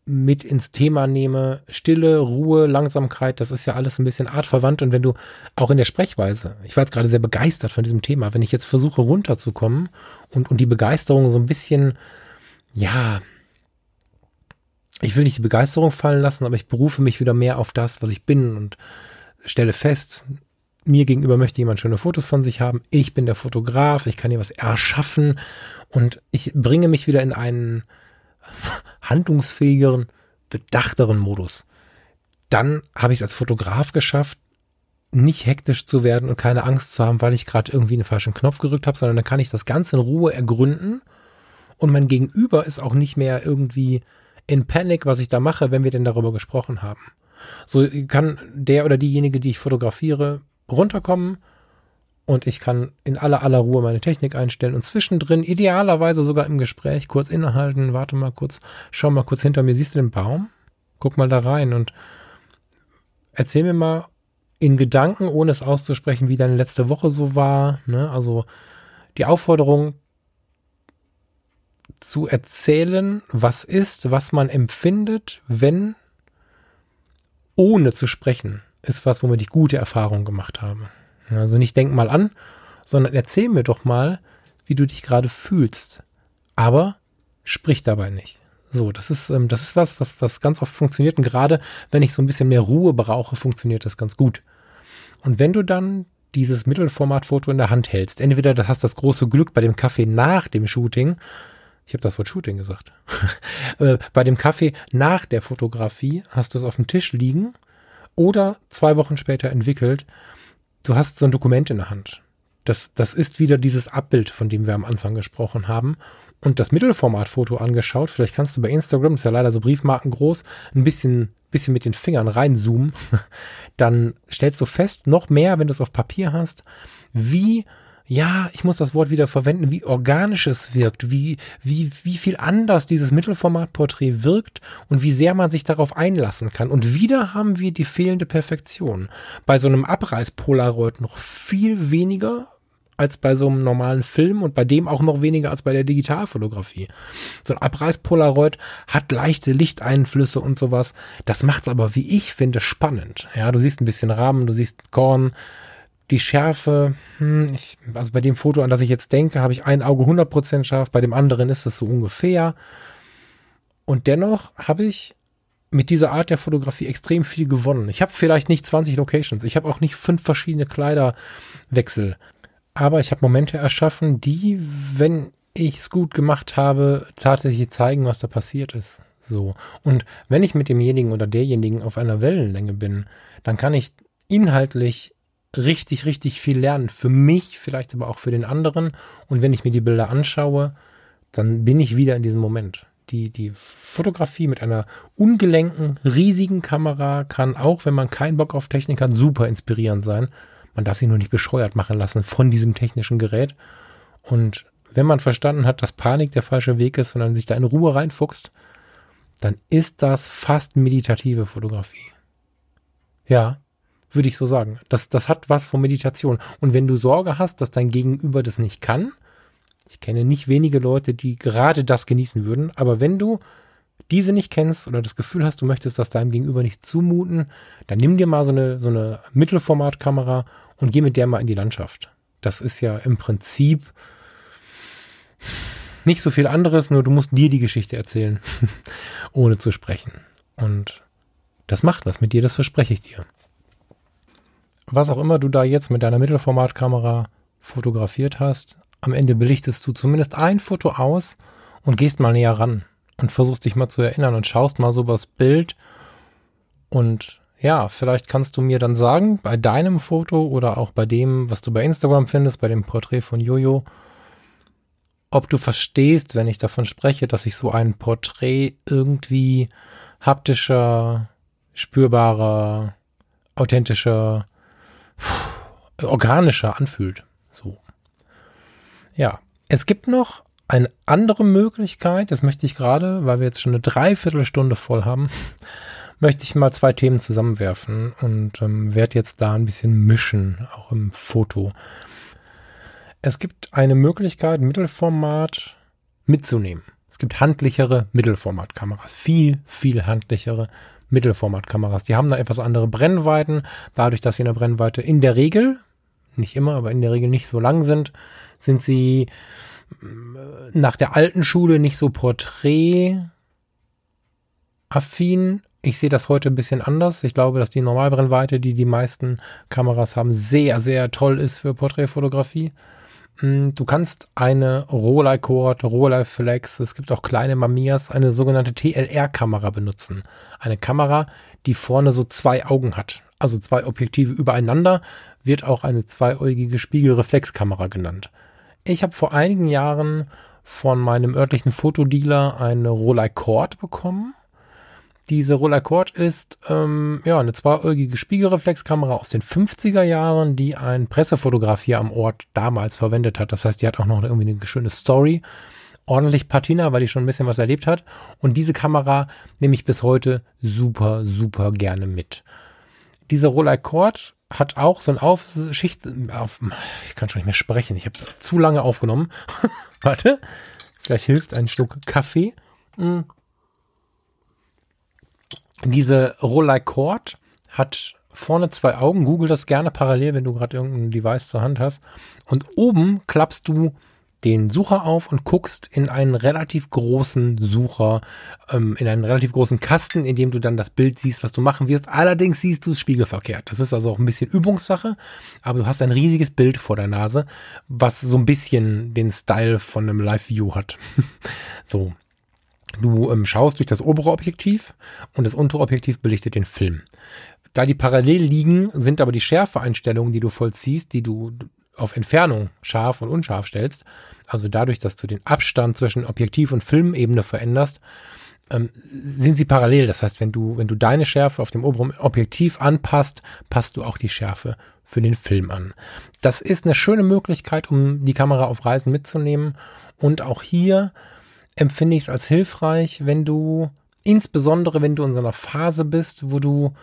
mit ins Thema nehme. Stille, Ruhe, Langsamkeit, das ist ja alles ein bisschen artverwandt. Und wenn du auch in der Sprechweise, ich war jetzt gerade sehr begeistert von diesem Thema, wenn ich jetzt versuche runterzukommen und, und die Begeisterung so ein bisschen, ja, ich will nicht die Begeisterung fallen lassen, aber ich berufe mich wieder mehr auf das, was ich bin und stelle fest, mir gegenüber möchte jemand schöne Fotos von sich haben. Ich bin der Fotograf, ich kann hier was erschaffen und ich bringe mich wieder in einen handlungsfähigeren, bedachteren Modus. Dann habe ich es als Fotograf geschafft, nicht hektisch zu werden und keine Angst zu haben, weil ich gerade irgendwie einen falschen Knopf gedrückt habe, sondern dann kann ich das Ganze in Ruhe ergründen und mein Gegenüber ist auch nicht mehr irgendwie in Panik, was ich da mache, wenn wir denn darüber gesprochen haben. So kann der oder diejenige, die ich fotografiere, runterkommen und ich kann in aller aller Ruhe meine Technik einstellen und zwischendrin idealerweise sogar im Gespräch kurz innehalten, warte mal kurz, schau mal kurz hinter mir, siehst du den Baum? Guck mal da rein und erzähl mir mal in Gedanken, ohne es auszusprechen, wie deine letzte Woche so war. Ne? Also die Aufforderung zu erzählen, was ist, was man empfindet, wenn ohne zu sprechen, ist was, womit ich gute Erfahrungen gemacht habe. Also nicht denk mal an, sondern erzähl mir doch mal, wie du dich gerade fühlst. Aber sprich dabei nicht. So, das ist, ähm, das ist was, was, was ganz oft funktioniert. Und gerade wenn ich so ein bisschen mehr Ruhe brauche, funktioniert das ganz gut. Und wenn du dann dieses Mittelformatfoto in der Hand hältst, entweder du hast das große Glück bei dem Kaffee nach dem Shooting, ich habe das Wort Shooting gesagt, äh, bei dem Kaffee nach der Fotografie hast du es auf dem Tisch liegen oder zwei Wochen später entwickelt du hast so ein Dokument in der Hand. Das, das ist wieder dieses Abbild, von dem wir am Anfang gesprochen haben. Und das Mittelformatfoto angeschaut. Vielleicht kannst du bei Instagram, ist ja leider so Briefmarken groß, ein bisschen, bisschen mit den Fingern reinzoomen. Dann stellst du fest, noch mehr, wenn du es auf Papier hast, wie ja, ich muss das Wort wieder verwenden, wie organisch es wirkt, wie, wie, wie viel anders dieses Mittelformatporträt wirkt und wie sehr man sich darauf einlassen kann. Und wieder haben wir die fehlende Perfektion. Bei so einem Abreiß-Polaroid noch viel weniger als bei so einem normalen Film und bei dem auch noch weniger als bei der Digitalfotografie. So ein Abreiß-Polaroid hat leichte Lichteinflüsse und sowas. Das macht's aber, wie ich finde, spannend. Ja, du siehst ein bisschen Rahmen, du siehst Korn, die Schärfe, hm, ich, also bei dem Foto, an das ich jetzt denke, habe ich ein Auge 100% scharf, bei dem anderen ist es so ungefähr. Und dennoch habe ich mit dieser Art der Fotografie extrem viel gewonnen. Ich habe vielleicht nicht 20 Locations, ich habe auch nicht fünf verschiedene Kleiderwechsel, aber ich habe Momente erschaffen, die, wenn ich es gut gemacht habe, tatsächlich zeigen, was da passiert ist. So. Und wenn ich mit demjenigen oder derjenigen auf einer Wellenlänge bin, dann kann ich inhaltlich richtig, richtig viel lernen. Für mich, vielleicht aber auch für den anderen. Und wenn ich mir die Bilder anschaue, dann bin ich wieder in diesem Moment. Die, die Fotografie mit einer ungelenken, riesigen Kamera kann auch, wenn man keinen Bock auf Technik hat, super inspirierend sein. Man darf sich nur nicht bescheuert machen lassen von diesem technischen Gerät. Und wenn man verstanden hat, dass Panik der falsche Weg ist, sondern sich da in Ruhe reinfuchst, dann ist das fast meditative Fotografie. Ja, würde ich so sagen. Das, das hat was von Meditation. Und wenn du Sorge hast, dass dein Gegenüber das nicht kann, ich kenne nicht wenige Leute, die gerade das genießen würden, aber wenn du diese nicht kennst oder das Gefühl hast, du möchtest das deinem Gegenüber nicht zumuten, dann nimm dir mal so eine, so eine Mittelformatkamera und geh mit der mal in die Landschaft. Das ist ja im Prinzip nicht so viel anderes, nur du musst dir die Geschichte erzählen, ohne zu sprechen. Und das macht was mit dir, das verspreche ich dir was auch immer du da jetzt mit deiner Mittelformatkamera fotografiert hast, am Ende belichtest du zumindest ein Foto aus und gehst mal näher ran und versuchst dich mal zu erinnern und schaust mal so übers Bild. Und ja, vielleicht kannst du mir dann sagen, bei deinem Foto oder auch bei dem, was du bei Instagram findest, bei dem Porträt von Jojo, ob du verstehst, wenn ich davon spreche, dass sich so ein Porträt irgendwie haptischer, spürbarer, authentischer organischer anfühlt. So. Ja, es gibt noch eine andere Möglichkeit, das möchte ich gerade, weil wir jetzt schon eine Dreiviertelstunde voll haben, möchte ich mal zwei Themen zusammenwerfen und ähm, werde jetzt da ein bisschen mischen, auch im Foto. es gibt eine Möglichkeit, Mittelformat mitzunehmen. Es gibt handlichere Mittelformatkameras. Viel, viel handlichere Mittelformatkameras. Die haben da etwas andere Brennweiten. Dadurch, dass sie in der Brennweite in der Regel, nicht immer, aber in der Regel nicht so lang sind, sind sie äh, nach der alten Schule nicht so porträtaffin. Ich sehe das heute ein bisschen anders. Ich glaube, dass die Normalbrennweite, die die meisten Kameras haben, sehr, sehr toll ist für Porträtfotografie. Hm, du kannst eine Rolei Cord, Rolei Flex, es gibt auch kleine Mamias, eine sogenannte TLR-Kamera benutzen. Eine Kamera, die vorne so zwei Augen hat. Also zwei Objektive übereinander, wird auch eine zweieugige Spiegelreflexkamera genannt. Ich habe vor einigen Jahren von meinem örtlichen Fotodealer eine Rolei Cord bekommen diese Rollercord ist ähm, ja eine zweiäugige Spiegelreflexkamera aus den 50er Jahren, die ein Pressefotograf hier am Ort damals verwendet hat. Das heißt, die hat auch noch irgendwie eine schöne Story. Ordentlich Patina, weil die schon ein bisschen was erlebt hat. Und diese Kamera nehme ich bis heute super, super gerne mit. Diese Rollercord hat auch so ein Aufschicht, auf, ich kann schon nicht mehr sprechen, ich habe zu lange aufgenommen. Warte, vielleicht hilft ein Schluck Kaffee. Hm. Diese Rolei Cord hat vorne zwei Augen. Google das gerne parallel, wenn du gerade irgendein Device zur Hand hast. Und oben klappst du den Sucher auf und guckst in einen relativ großen Sucher, ähm, in einen relativ großen Kasten, in dem du dann das Bild siehst, was du machen wirst. Allerdings siehst du es spiegelverkehrt. Das ist also auch ein bisschen Übungssache, aber du hast ein riesiges Bild vor der Nase, was so ein bisschen den Style von einem Live-View hat. so. Du ähm, schaust durch das obere Objektiv und das untere Objektiv belichtet den Film. Da die parallel liegen, sind aber die Schärfeeinstellungen, die du vollziehst, die du auf Entfernung scharf und unscharf stellst, also dadurch, dass du den Abstand zwischen Objektiv und Filmebene veränderst, ähm, sind sie parallel. Das heißt, wenn du, wenn du deine Schärfe auf dem oberen Objektiv anpasst, passt du auch die Schärfe für den Film an. Das ist eine schöne Möglichkeit, um die Kamera auf Reisen mitzunehmen. Und auch hier empfinde ich es als hilfreich, wenn du, insbesondere wenn du in so einer Phase bist, wo du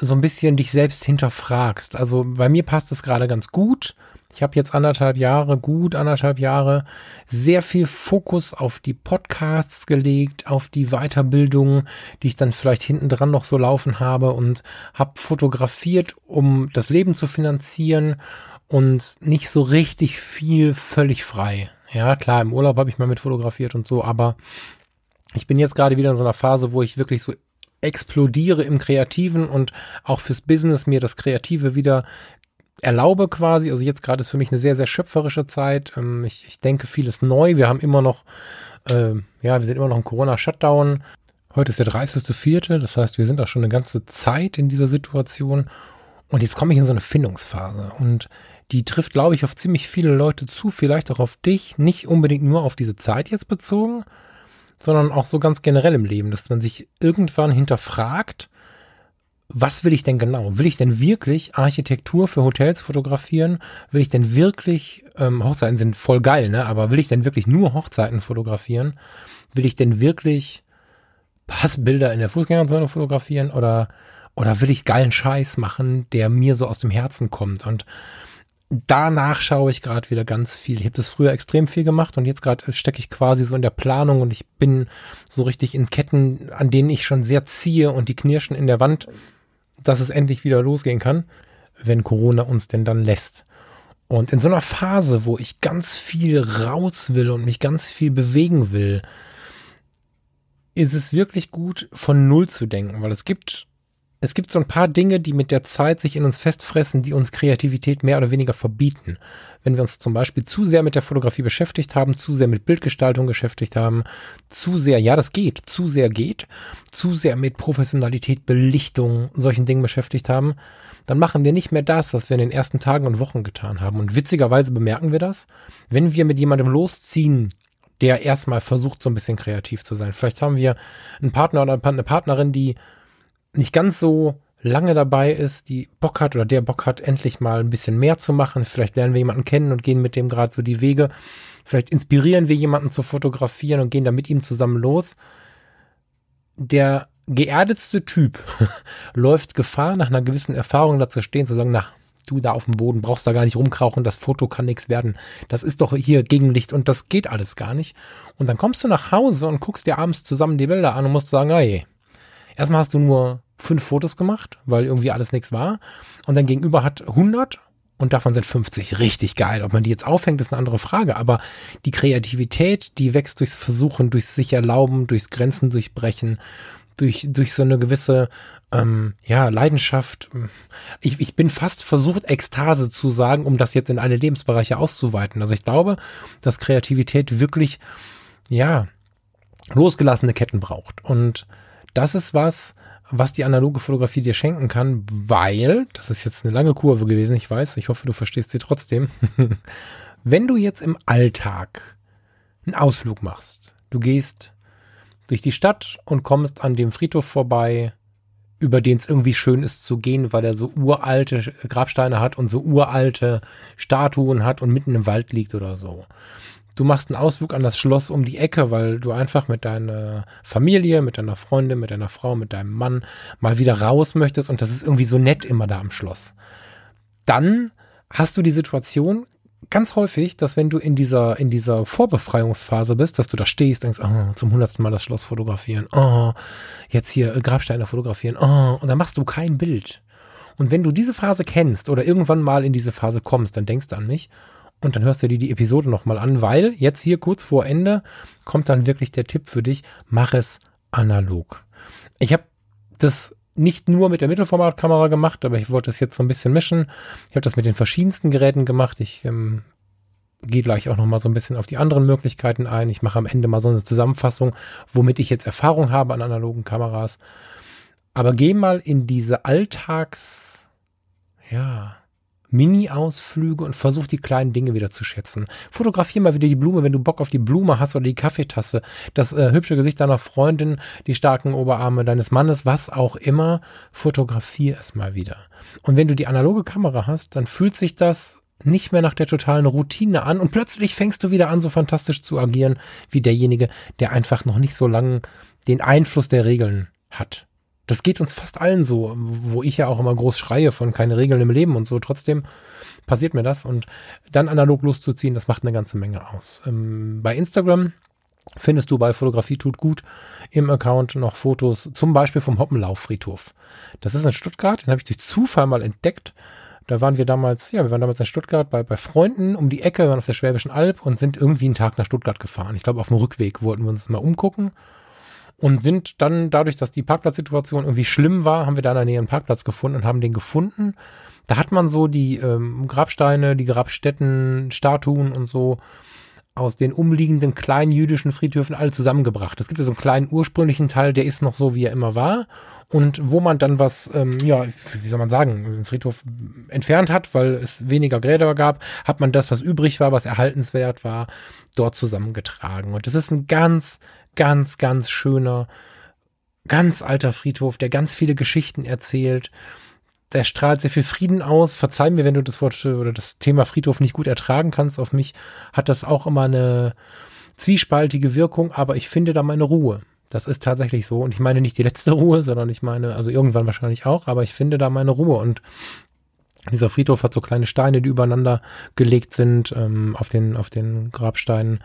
so ein bisschen dich selbst hinterfragst. Also bei mir passt es gerade ganz gut. Ich habe jetzt anderthalb Jahre, gut anderthalb Jahre, sehr viel Fokus auf die Podcasts gelegt, auf die Weiterbildung, die ich dann vielleicht hinten dran noch so laufen habe und habe fotografiert, um das Leben zu finanzieren und nicht so richtig viel völlig frei. Ja, klar, im Urlaub habe ich mal mit fotografiert und so, aber ich bin jetzt gerade wieder in so einer Phase, wo ich wirklich so explodiere im Kreativen und auch fürs Business mir das Kreative wieder erlaube quasi. Also jetzt gerade ist für mich eine sehr, sehr schöpferische Zeit. Ähm, ich, ich denke vieles neu. Wir haben immer noch, äh, ja, wir sind immer noch im Corona-Shutdown. Heute ist der 30.04., das heißt, wir sind auch schon eine ganze Zeit in dieser Situation. Und jetzt komme ich in so eine Findungsphase. Und die trifft, glaube ich, auf ziemlich viele Leute zu, vielleicht auch auf dich, nicht unbedingt nur auf diese Zeit jetzt bezogen, sondern auch so ganz generell im Leben, dass man sich irgendwann hinterfragt, was will ich denn genau? Will ich denn wirklich Architektur für Hotels fotografieren? Will ich denn wirklich, ähm, Hochzeiten sind voll geil, ne? Aber will ich denn wirklich nur Hochzeiten fotografieren? Will ich denn wirklich Passbilder in der Fußgängerzone fotografieren? Oder, oder will ich geilen Scheiß machen, der mir so aus dem Herzen kommt? Und danach schaue ich gerade wieder ganz viel. Ich habe das früher extrem viel gemacht und jetzt gerade stecke ich quasi so in der Planung und ich bin so richtig in Ketten, an denen ich schon sehr ziehe und die knirschen in der Wand, dass es endlich wieder losgehen kann, wenn Corona uns denn dann lässt. Und in so einer Phase, wo ich ganz viel raus will und mich ganz viel bewegen will, ist es wirklich gut, von Null zu denken, weil es gibt es gibt so ein paar Dinge, die mit der Zeit sich in uns festfressen, die uns Kreativität mehr oder weniger verbieten. Wenn wir uns zum Beispiel zu sehr mit der Fotografie beschäftigt haben, zu sehr mit Bildgestaltung beschäftigt haben, zu sehr, ja, das geht, zu sehr geht, zu sehr mit Professionalität, Belichtung, solchen Dingen beschäftigt haben, dann machen wir nicht mehr das, was wir in den ersten Tagen und Wochen getan haben. Und witzigerweise bemerken wir das, wenn wir mit jemandem losziehen, der erstmal versucht, so ein bisschen kreativ zu sein. Vielleicht haben wir einen Partner oder eine Partnerin, die nicht ganz so lange dabei ist, die Bock hat oder der Bock hat, endlich mal ein bisschen mehr zu machen. Vielleicht lernen wir jemanden kennen und gehen mit dem gerade so die Wege. Vielleicht inspirieren wir jemanden zu fotografieren und gehen da mit ihm zusammen los. Der geerdetste Typ läuft Gefahr, nach einer gewissen Erfahrung dazu stehen, zu sagen, na, du da auf dem Boden, brauchst da gar nicht rumkrauchen, das Foto kann nichts werden. Das ist doch hier Gegenlicht und das geht alles gar nicht. Und dann kommst du nach Hause und guckst dir abends zusammen die Bilder an und musst sagen, hey, erstmal hast du nur fünf Fotos gemacht, weil irgendwie alles nichts war. Und dein Gegenüber hat 100 und davon sind 50 richtig geil. Ob man die jetzt aufhängt, ist eine andere Frage. Aber die Kreativität, die wächst durchs Versuchen, durchs sich erlauben, durchs Grenzen durchbrechen, durch, durch so eine gewisse ähm, ja, Leidenschaft. Ich, ich bin fast versucht, Ekstase zu sagen, um das jetzt in alle Lebensbereiche auszuweiten. Also ich glaube, dass Kreativität wirklich, ja, losgelassene Ketten braucht. Und das ist was, was die analoge Fotografie dir schenken kann, weil, das ist jetzt eine lange Kurve gewesen, ich weiß, ich hoffe, du verstehst sie trotzdem. Wenn du jetzt im Alltag einen Ausflug machst, du gehst durch die Stadt und kommst an dem Friedhof vorbei, über den es irgendwie schön ist zu gehen, weil er so uralte Grabsteine hat und so uralte Statuen hat und mitten im Wald liegt oder so du machst einen Ausflug an das Schloss um die Ecke, weil du einfach mit deiner Familie, mit deiner Freundin, mit deiner Frau, mit deinem Mann mal wieder raus möchtest und das ist irgendwie so nett immer da am Schloss. Dann hast du die Situation ganz häufig, dass wenn du in dieser, in dieser Vorbefreiungsphase bist, dass du da stehst, denkst, oh, zum hundertsten Mal das Schloss fotografieren, oh, jetzt hier Grabsteine fotografieren, oh, und dann machst du kein Bild. Und wenn du diese Phase kennst oder irgendwann mal in diese Phase kommst, dann denkst du an mich und dann hörst du dir die Episode nochmal an, weil jetzt hier kurz vor Ende kommt dann wirklich der Tipp für dich, mach es analog. Ich habe das nicht nur mit der Mittelformatkamera gemacht, aber ich wollte es jetzt so ein bisschen mischen. Ich habe das mit den verschiedensten Geräten gemacht. Ich ähm, gehe gleich auch nochmal so ein bisschen auf die anderen Möglichkeiten ein. Ich mache am Ende mal so eine Zusammenfassung, womit ich jetzt Erfahrung habe an analogen Kameras. Aber geh mal in diese Alltags, ja, Mini-Ausflüge und versuch die kleinen Dinge wieder zu schätzen. Fotografier mal wieder die Blume, wenn du Bock auf die Blume hast oder die Kaffeetasse, das äh, hübsche Gesicht deiner Freundin, die starken Oberarme deines Mannes, was auch immer. Fotografier es mal wieder. Und wenn du die analoge Kamera hast, dann fühlt sich das nicht mehr nach der totalen Routine an und plötzlich fängst du wieder an, so fantastisch zu agieren wie derjenige, der einfach noch nicht so lange den Einfluss der Regeln hat. Das geht uns fast allen so, wo ich ja auch immer groß schreie von keine Regeln im Leben und so. Trotzdem passiert mir das und dann analog loszuziehen, das macht eine ganze Menge aus. Ähm, bei Instagram findest du bei Fotografie tut gut im Account noch Fotos, zum Beispiel vom Hoppenlauffriedhof. Das ist in Stuttgart, den habe ich durch Zufall mal entdeckt. Da waren wir damals, ja, wir waren damals in Stuttgart bei, bei Freunden um die Ecke, wir waren auf der Schwäbischen Alb und sind irgendwie einen Tag nach Stuttgart gefahren. Ich glaube, auf dem Rückweg wollten wir uns mal umgucken und sind dann dadurch, dass die Parkplatzsituation irgendwie schlimm war, haben wir da in der Nähe einen Parkplatz gefunden und haben den gefunden. Da hat man so die ähm, Grabsteine, die Grabstätten, Statuen und so aus den umliegenden kleinen jüdischen Friedhöfen alle zusammengebracht. Es gibt ja so einen kleinen ursprünglichen Teil, der ist noch so, wie er immer war. Und wo man dann was, ähm, ja, wie soll man sagen, einen Friedhof entfernt hat, weil es weniger Gräber gab, hat man das, was übrig war, was erhaltenswert war, dort zusammengetragen. Und das ist ein ganz ganz, ganz schöner, ganz alter Friedhof, der ganz viele Geschichten erzählt. Der strahlt sehr viel Frieden aus. Verzeih mir, wenn du das Wort oder das Thema Friedhof nicht gut ertragen kannst. Auf mich hat das auch immer eine zwiespaltige Wirkung, aber ich finde da meine Ruhe. Das ist tatsächlich so. Und ich meine nicht die letzte Ruhe, sondern ich meine, also irgendwann wahrscheinlich auch, aber ich finde da meine Ruhe. Und dieser Friedhof hat so kleine Steine, die übereinander gelegt sind ähm, auf, den, auf den Grabsteinen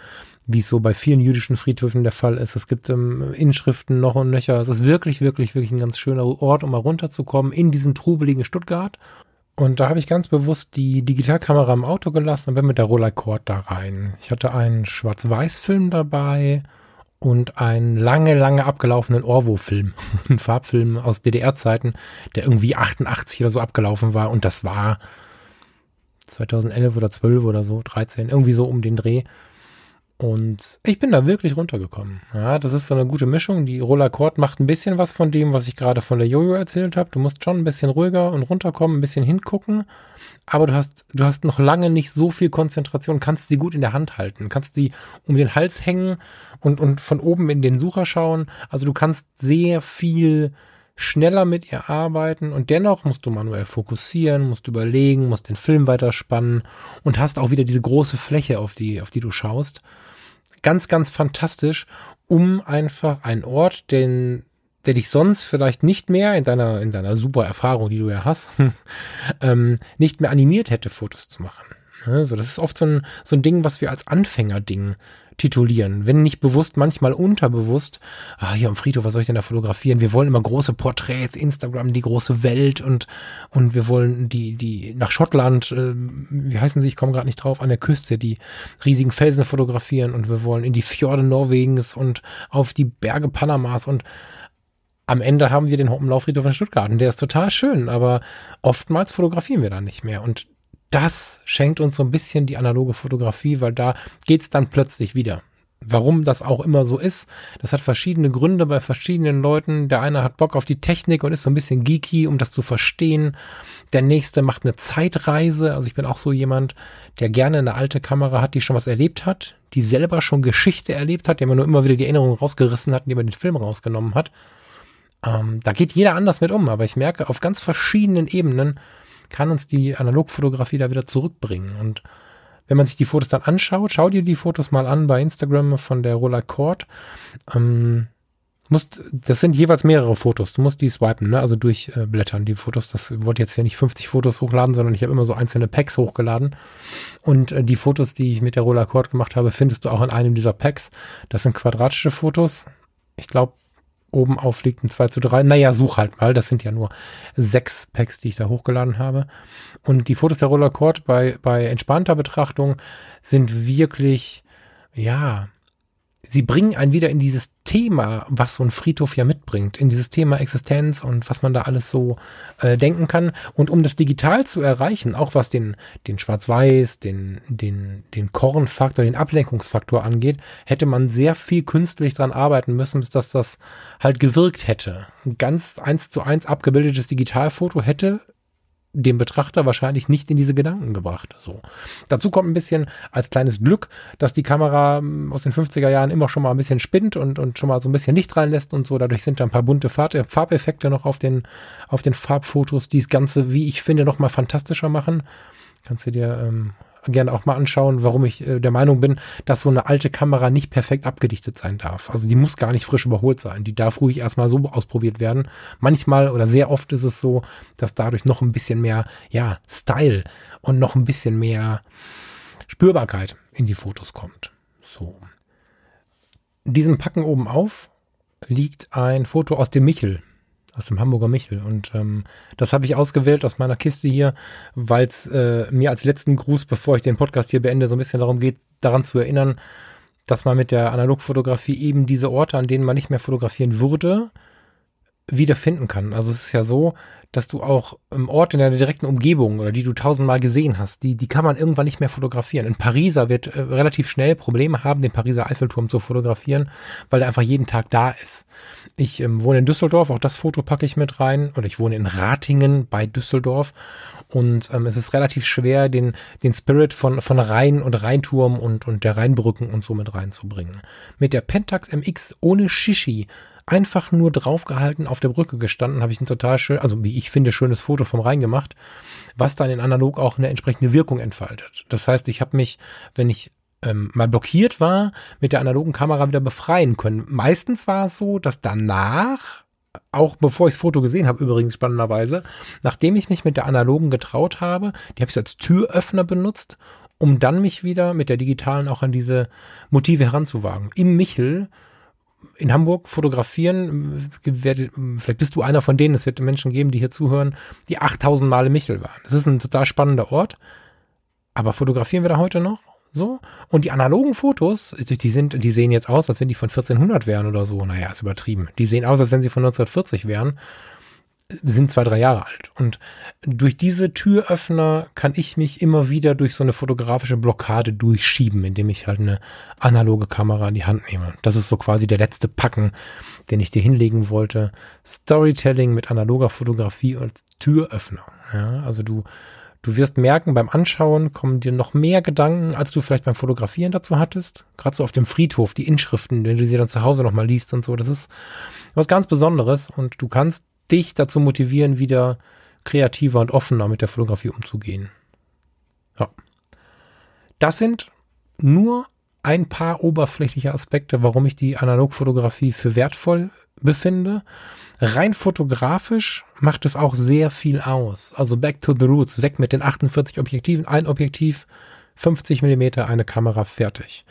wie es so bei vielen jüdischen Friedhöfen der Fall ist. Es gibt ähm, Inschriften noch und nöcher. Es ist wirklich, wirklich, wirklich ein ganz schöner Ort, um mal runterzukommen in diesem trubeligen Stuttgart. Und da habe ich ganz bewusst die Digitalkamera im Auto gelassen und bin mit der Rollercord da rein. Ich hatte einen Schwarz-Weiß-Film dabei und einen lange, lange abgelaufenen Orwo-Film. ein Farbfilm aus DDR-Zeiten, der irgendwie 88 oder so abgelaufen war. Und das war 2011 oder 12 oder so, 13, irgendwie so um den Dreh. Und ich bin da wirklich runtergekommen. Ja, das ist so eine gute Mischung. Die Roller Cord macht ein bisschen was von dem, was ich gerade von der Jojo erzählt habe. Du musst schon ein bisschen ruhiger und runterkommen, ein bisschen hingucken. Aber du hast, du hast noch lange nicht so viel Konzentration, kannst sie gut in der Hand halten, kannst sie um den Hals hängen und, und von oben in den Sucher schauen. Also du kannst sehr viel schneller mit ihr arbeiten und dennoch musst du manuell fokussieren, musst überlegen, musst den Film weiterspannen und hast auch wieder diese große Fläche, auf die, auf die du schaust ganz, ganz fantastisch, um einfach einen Ort, den der dich sonst vielleicht nicht mehr in deiner, in deiner super Erfahrung, die du ja hast, ähm, nicht mehr animiert hätte, Fotos zu machen. Also das ist oft so ein, so ein Ding, was wir als Anfängerding titulieren. Wenn nicht bewusst, manchmal unterbewusst. Ah, hier am Friedhof, was soll ich denn da fotografieren? Wir wollen immer große Porträts, Instagram, die große Welt und, und wir wollen die, die nach Schottland, äh, wie heißen sie, ich komme gerade nicht drauf, an der Küste, die riesigen Felsen fotografieren und wir wollen in die Fjorde Norwegens und auf die Berge Panamas und am Ende haben wir den Hoppenlauffriedhof in Stuttgart und der ist total schön, aber oftmals fotografieren wir da nicht mehr und das schenkt uns so ein bisschen die analoge Fotografie, weil da geht's dann plötzlich wieder. Warum das auch immer so ist, das hat verschiedene Gründe bei verschiedenen Leuten. Der eine hat Bock auf die Technik und ist so ein bisschen geeky, um das zu verstehen. Der nächste macht eine Zeitreise. Also ich bin auch so jemand, der gerne eine alte Kamera hat, die schon was erlebt hat, die selber schon Geschichte erlebt hat, der man nur immer wieder die Erinnerungen rausgerissen hat, die man den Film rausgenommen hat. Ähm, da geht jeder anders mit um, aber ich merke auf ganz verschiedenen Ebenen, kann uns die Analogfotografie da wieder zurückbringen. Und wenn man sich die Fotos dann anschaut, schau dir die Fotos mal an bei Instagram von der Roller Cord. Ähm, musst, das sind jeweils mehrere Fotos. Du musst die swipen, ne? also durchblättern. Äh, die Fotos, das wollte jetzt ja nicht 50 Fotos hochladen, sondern ich habe immer so einzelne Packs hochgeladen. Und äh, die Fotos, die ich mit der Roller Cord gemacht habe, findest du auch in einem dieser Packs. Das sind quadratische Fotos. Ich glaube, oben aufliegt, ein 2 zu 3. Naja, such halt mal. Das sind ja nur sechs Packs, die ich da hochgeladen habe. Und die Fotos der Roller Court bei, bei entspannter Betrachtung sind wirklich, ja, sie bringen einen wieder in dieses Thema, was so ein Friedhof ja mitbringt, in dieses Thema Existenz und was man da alles so äh, denken kann. Und um das digital zu erreichen, auch was den, den Schwarz-Weiß, den, den, den Kornfaktor, den Ablenkungsfaktor angeht, hätte man sehr viel künstlich dran arbeiten müssen, bis dass das halt gewirkt hätte. Ein ganz eins zu eins abgebildetes Digitalfoto hätte dem Betrachter wahrscheinlich nicht in diese Gedanken gebracht. So. Dazu kommt ein bisschen als kleines Glück, dass die Kamera ähm, aus den 50er Jahren immer schon mal ein bisschen spinnt und, und schon mal so ein bisschen Licht reinlässt und so. Dadurch sind da ein paar bunte Farbeffekte noch auf den, auf den Farbfotos, die das Ganze, wie ich finde, noch mal fantastischer machen. Kannst du dir ähm, gerne auch mal anschauen, warum ich äh, der Meinung bin, dass so eine alte Kamera nicht perfekt abgedichtet sein darf. Also die muss gar nicht frisch überholt sein. Die darf ruhig erstmal so ausprobiert werden. Manchmal oder sehr oft ist es so, dass dadurch noch ein bisschen mehr, ja, Style und noch ein bisschen mehr Spürbarkeit in die Fotos kommt. So. Diesem Packen oben auf liegt ein Foto aus dem Michel aus dem Hamburger Michel. Und ähm, das habe ich ausgewählt aus meiner Kiste hier, weil es äh, mir als letzten Gruß, bevor ich den Podcast hier beende, so ein bisschen darum geht, daran zu erinnern, dass man mit der Analogfotografie eben diese Orte, an denen man nicht mehr fotografieren würde, wiederfinden kann. Also es ist ja so, dass du auch im Ort in deiner direkten Umgebung oder die du tausendmal gesehen hast, die, die kann man irgendwann nicht mehr fotografieren. Ein Pariser wird äh, relativ schnell Probleme haben, den Pariser Eiffelturm zu fotografieren, weil er einfach jeden Tag da ist. Ich ähm, wohne in Düsseldorf, auch das Foto packe ich mit rein. Oder ich wohne in Ratingen bei Düsseldorf. Und ähm, es ist relativ schwer, den, den Spirit von, von Rhein und Rheinturm und, und der Rheinbrücken und so mit reinzubringen. Mit der Pentax MX ohne Shishi einfach nur draufgehalten, auf der Brücke gestanden, habe ich ein total schön, also wie ich finde, schönes Foto vom Rhein gemacht, was dann in analog auch eine entsprechende Wirkung entfaltet. Das heißt, ich habe mich, wenn ich ähm, mal blockiert war, mit der analogen Kamera wieder befreien können. Meistens war es so, dass danach auch bevor ich das Foto gesehen habe, übrigens spannenderweise, nachdem ich mich mit der analogen getraut habe, die habe ich als Türöffner benutzt, um dann mich wieder mit der digitalen auch an diese Motive heranzuwagen. Im Michel in Hamburg fotografieren, vielleicht bist du einer von denen, es wird Menschen geben, die hier zuhören, die 8000 Male Michel waren. Das ist ein total spannender Ort. Aber fotografieren wir da heute noch? So. Und die analogen Fotos, die sind, die sehen jetzt aus, als wenn die von 1400 wären oder so. Naja, ist übertrieben. Die sehen aus, als wenn sie von 1940 wären sind zwei, drei Jahre alt. Und durch diese Türöffner kann ich mich immer wieder durch so eine fotografische Blockade durchschieben, indem ich halt eine analoge Kamera in die Hand nehme. Das ist so quasi der letzte Packen, den ich dir hinlegen wollte. Storytelling mit analoger Fotografie als Türöffner. Ja, also du, du wirst merken, beim Anschauen kommen dir noch mehr Gedanken, als du vielleicht beim Fotografieren dazu hattest. Gerade so auf dem Friedhof, die Inschriften, wenn du sie dann zu Hause nochmal liest und so. Das ist was ganz Besonderes und du kannst dich dazu motivieren, wieder kreativer und offener mit der Fotografie umzugehen. Ja. Das sind nur ein paar oberflächliche Aspekte, warum ich die Analogfotografie für wertvoll befinde. Rein fotografisch macht es auch sehr viel aus. Also back to the roots, weg mit den 48 Objektiven, ein Objektiv, 50 Millimeter, eine Kamera, fertig.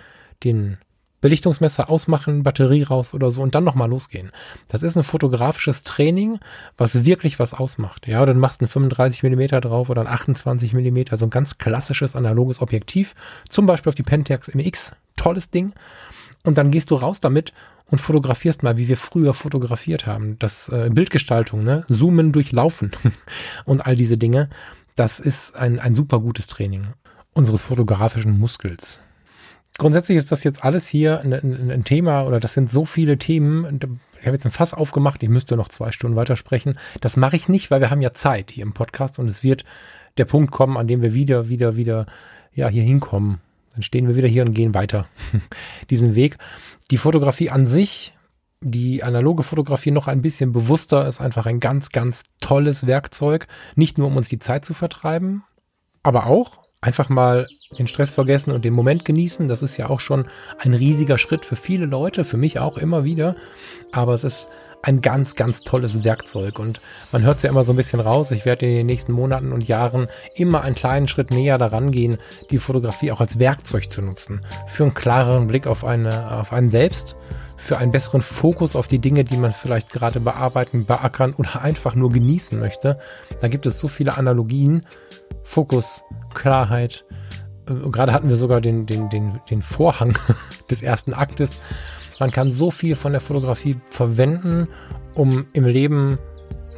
Den Belichtungsmesser ausmachen, Batterie raus oder so und dann nochmal losgehen. Das ist ein fotografisches Training, was wirklich was ausmacht. Ja, dann machst du ein 35 Millimeter drauf oder ein 28 Millimeter, so ein ganz klassisches analoges Objektiv, zum Beispiel auf die Pentax MX, tolles Ding. Und dann gehst du raus damit und fotografierst mal, wie wir früher fotografiert haben. Das äh, Bildgestaltung, ne? Zoomen, durchlaufen und all diese Dinge. Das ist ein, ein super gutes Training unseres fotografischen Muskels grundsätzlich ist das jetzt alles hier ein, ein, Thema oder das sind so viele Themen. Ich habe jetzt ein Fass aufgemacht, ich müsste noch zwei Stunden weitersprechen. Das mache ich nicht, weil wir haben ja Zeit hier im Podcast und es wird der Punkt kommen, an dem wir wieder, wieder, wieder, ja, hier hinkommen. Dann stehen wir wieder hier und gehen weiter diesen Weg. Die Fotografie an sich, die analoge Fotografie noch ein bisschen bewusster, ist einfach ein ganz, ganz tolles Werkzeug. Nicht nur, um uns die Zeit zu vertreiben, aber auch einfach mal den Stress vergessen und den Moment genießen. Das ist ja auch schon ein riesiger Schritt für viele Leute, für mich auch immer wieder. Aber es ist ein ganz, ganz tolles Werkzeug und man hört es ja immer so ein bisschen raus. Ich werde in den nächsten Monaten und Jahren immer einen kleinen Schritt näher daran gehen, die Fotografie auch als Werkzeug zu nutzen. Für einen klareren Blick auf, eine, auf einen selbst, für einen besseren Fokus auf die Dinge, die man vielleicht gerade bearbeiten, beackern oder einfach nur genießen möchte. Da gibt es so viele Analogien. Fokus, Klarheit. Äh, gerade hatten wir sogar den, den, den, den Vorhang des ersten Aktes. Man kann so viel von der Fotografie verwenden, um im Leben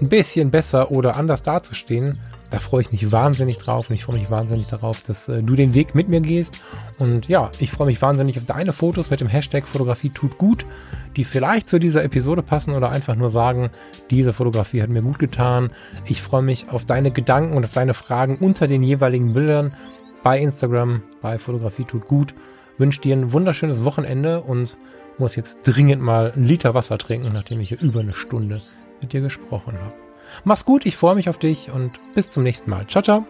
ein bisschen besser oder anders dazustehen. Da freue ich mich wahnsinnig drauf und ich freue mich wahnsinnig darauf, dass äh, du den Weg mit mir gehst. Und ja, ich freue mich wahnsinnig auf deine Fotos mit dem Hashtag Fotografie tut gut, die vielleicht zu dieser Episode passen oder einfach nur sagen, diese Fotografie hat mir gut getan. Ich freue mich auf deine Gedanken und auf deine Fragen unter den jeweiligen Bildern bei Instagram, bei Fotografie tut gut. Wünsche dir ein wunderschönes Wochenende und muss jetzt dringend mal einen Liter Wasser trinken, nachdem ich hier über eine Stunde mit dir gesprochen habe. Mach's gut, ich freue mich auf dich und bis zum nächsten Mal. Ciao, ciao.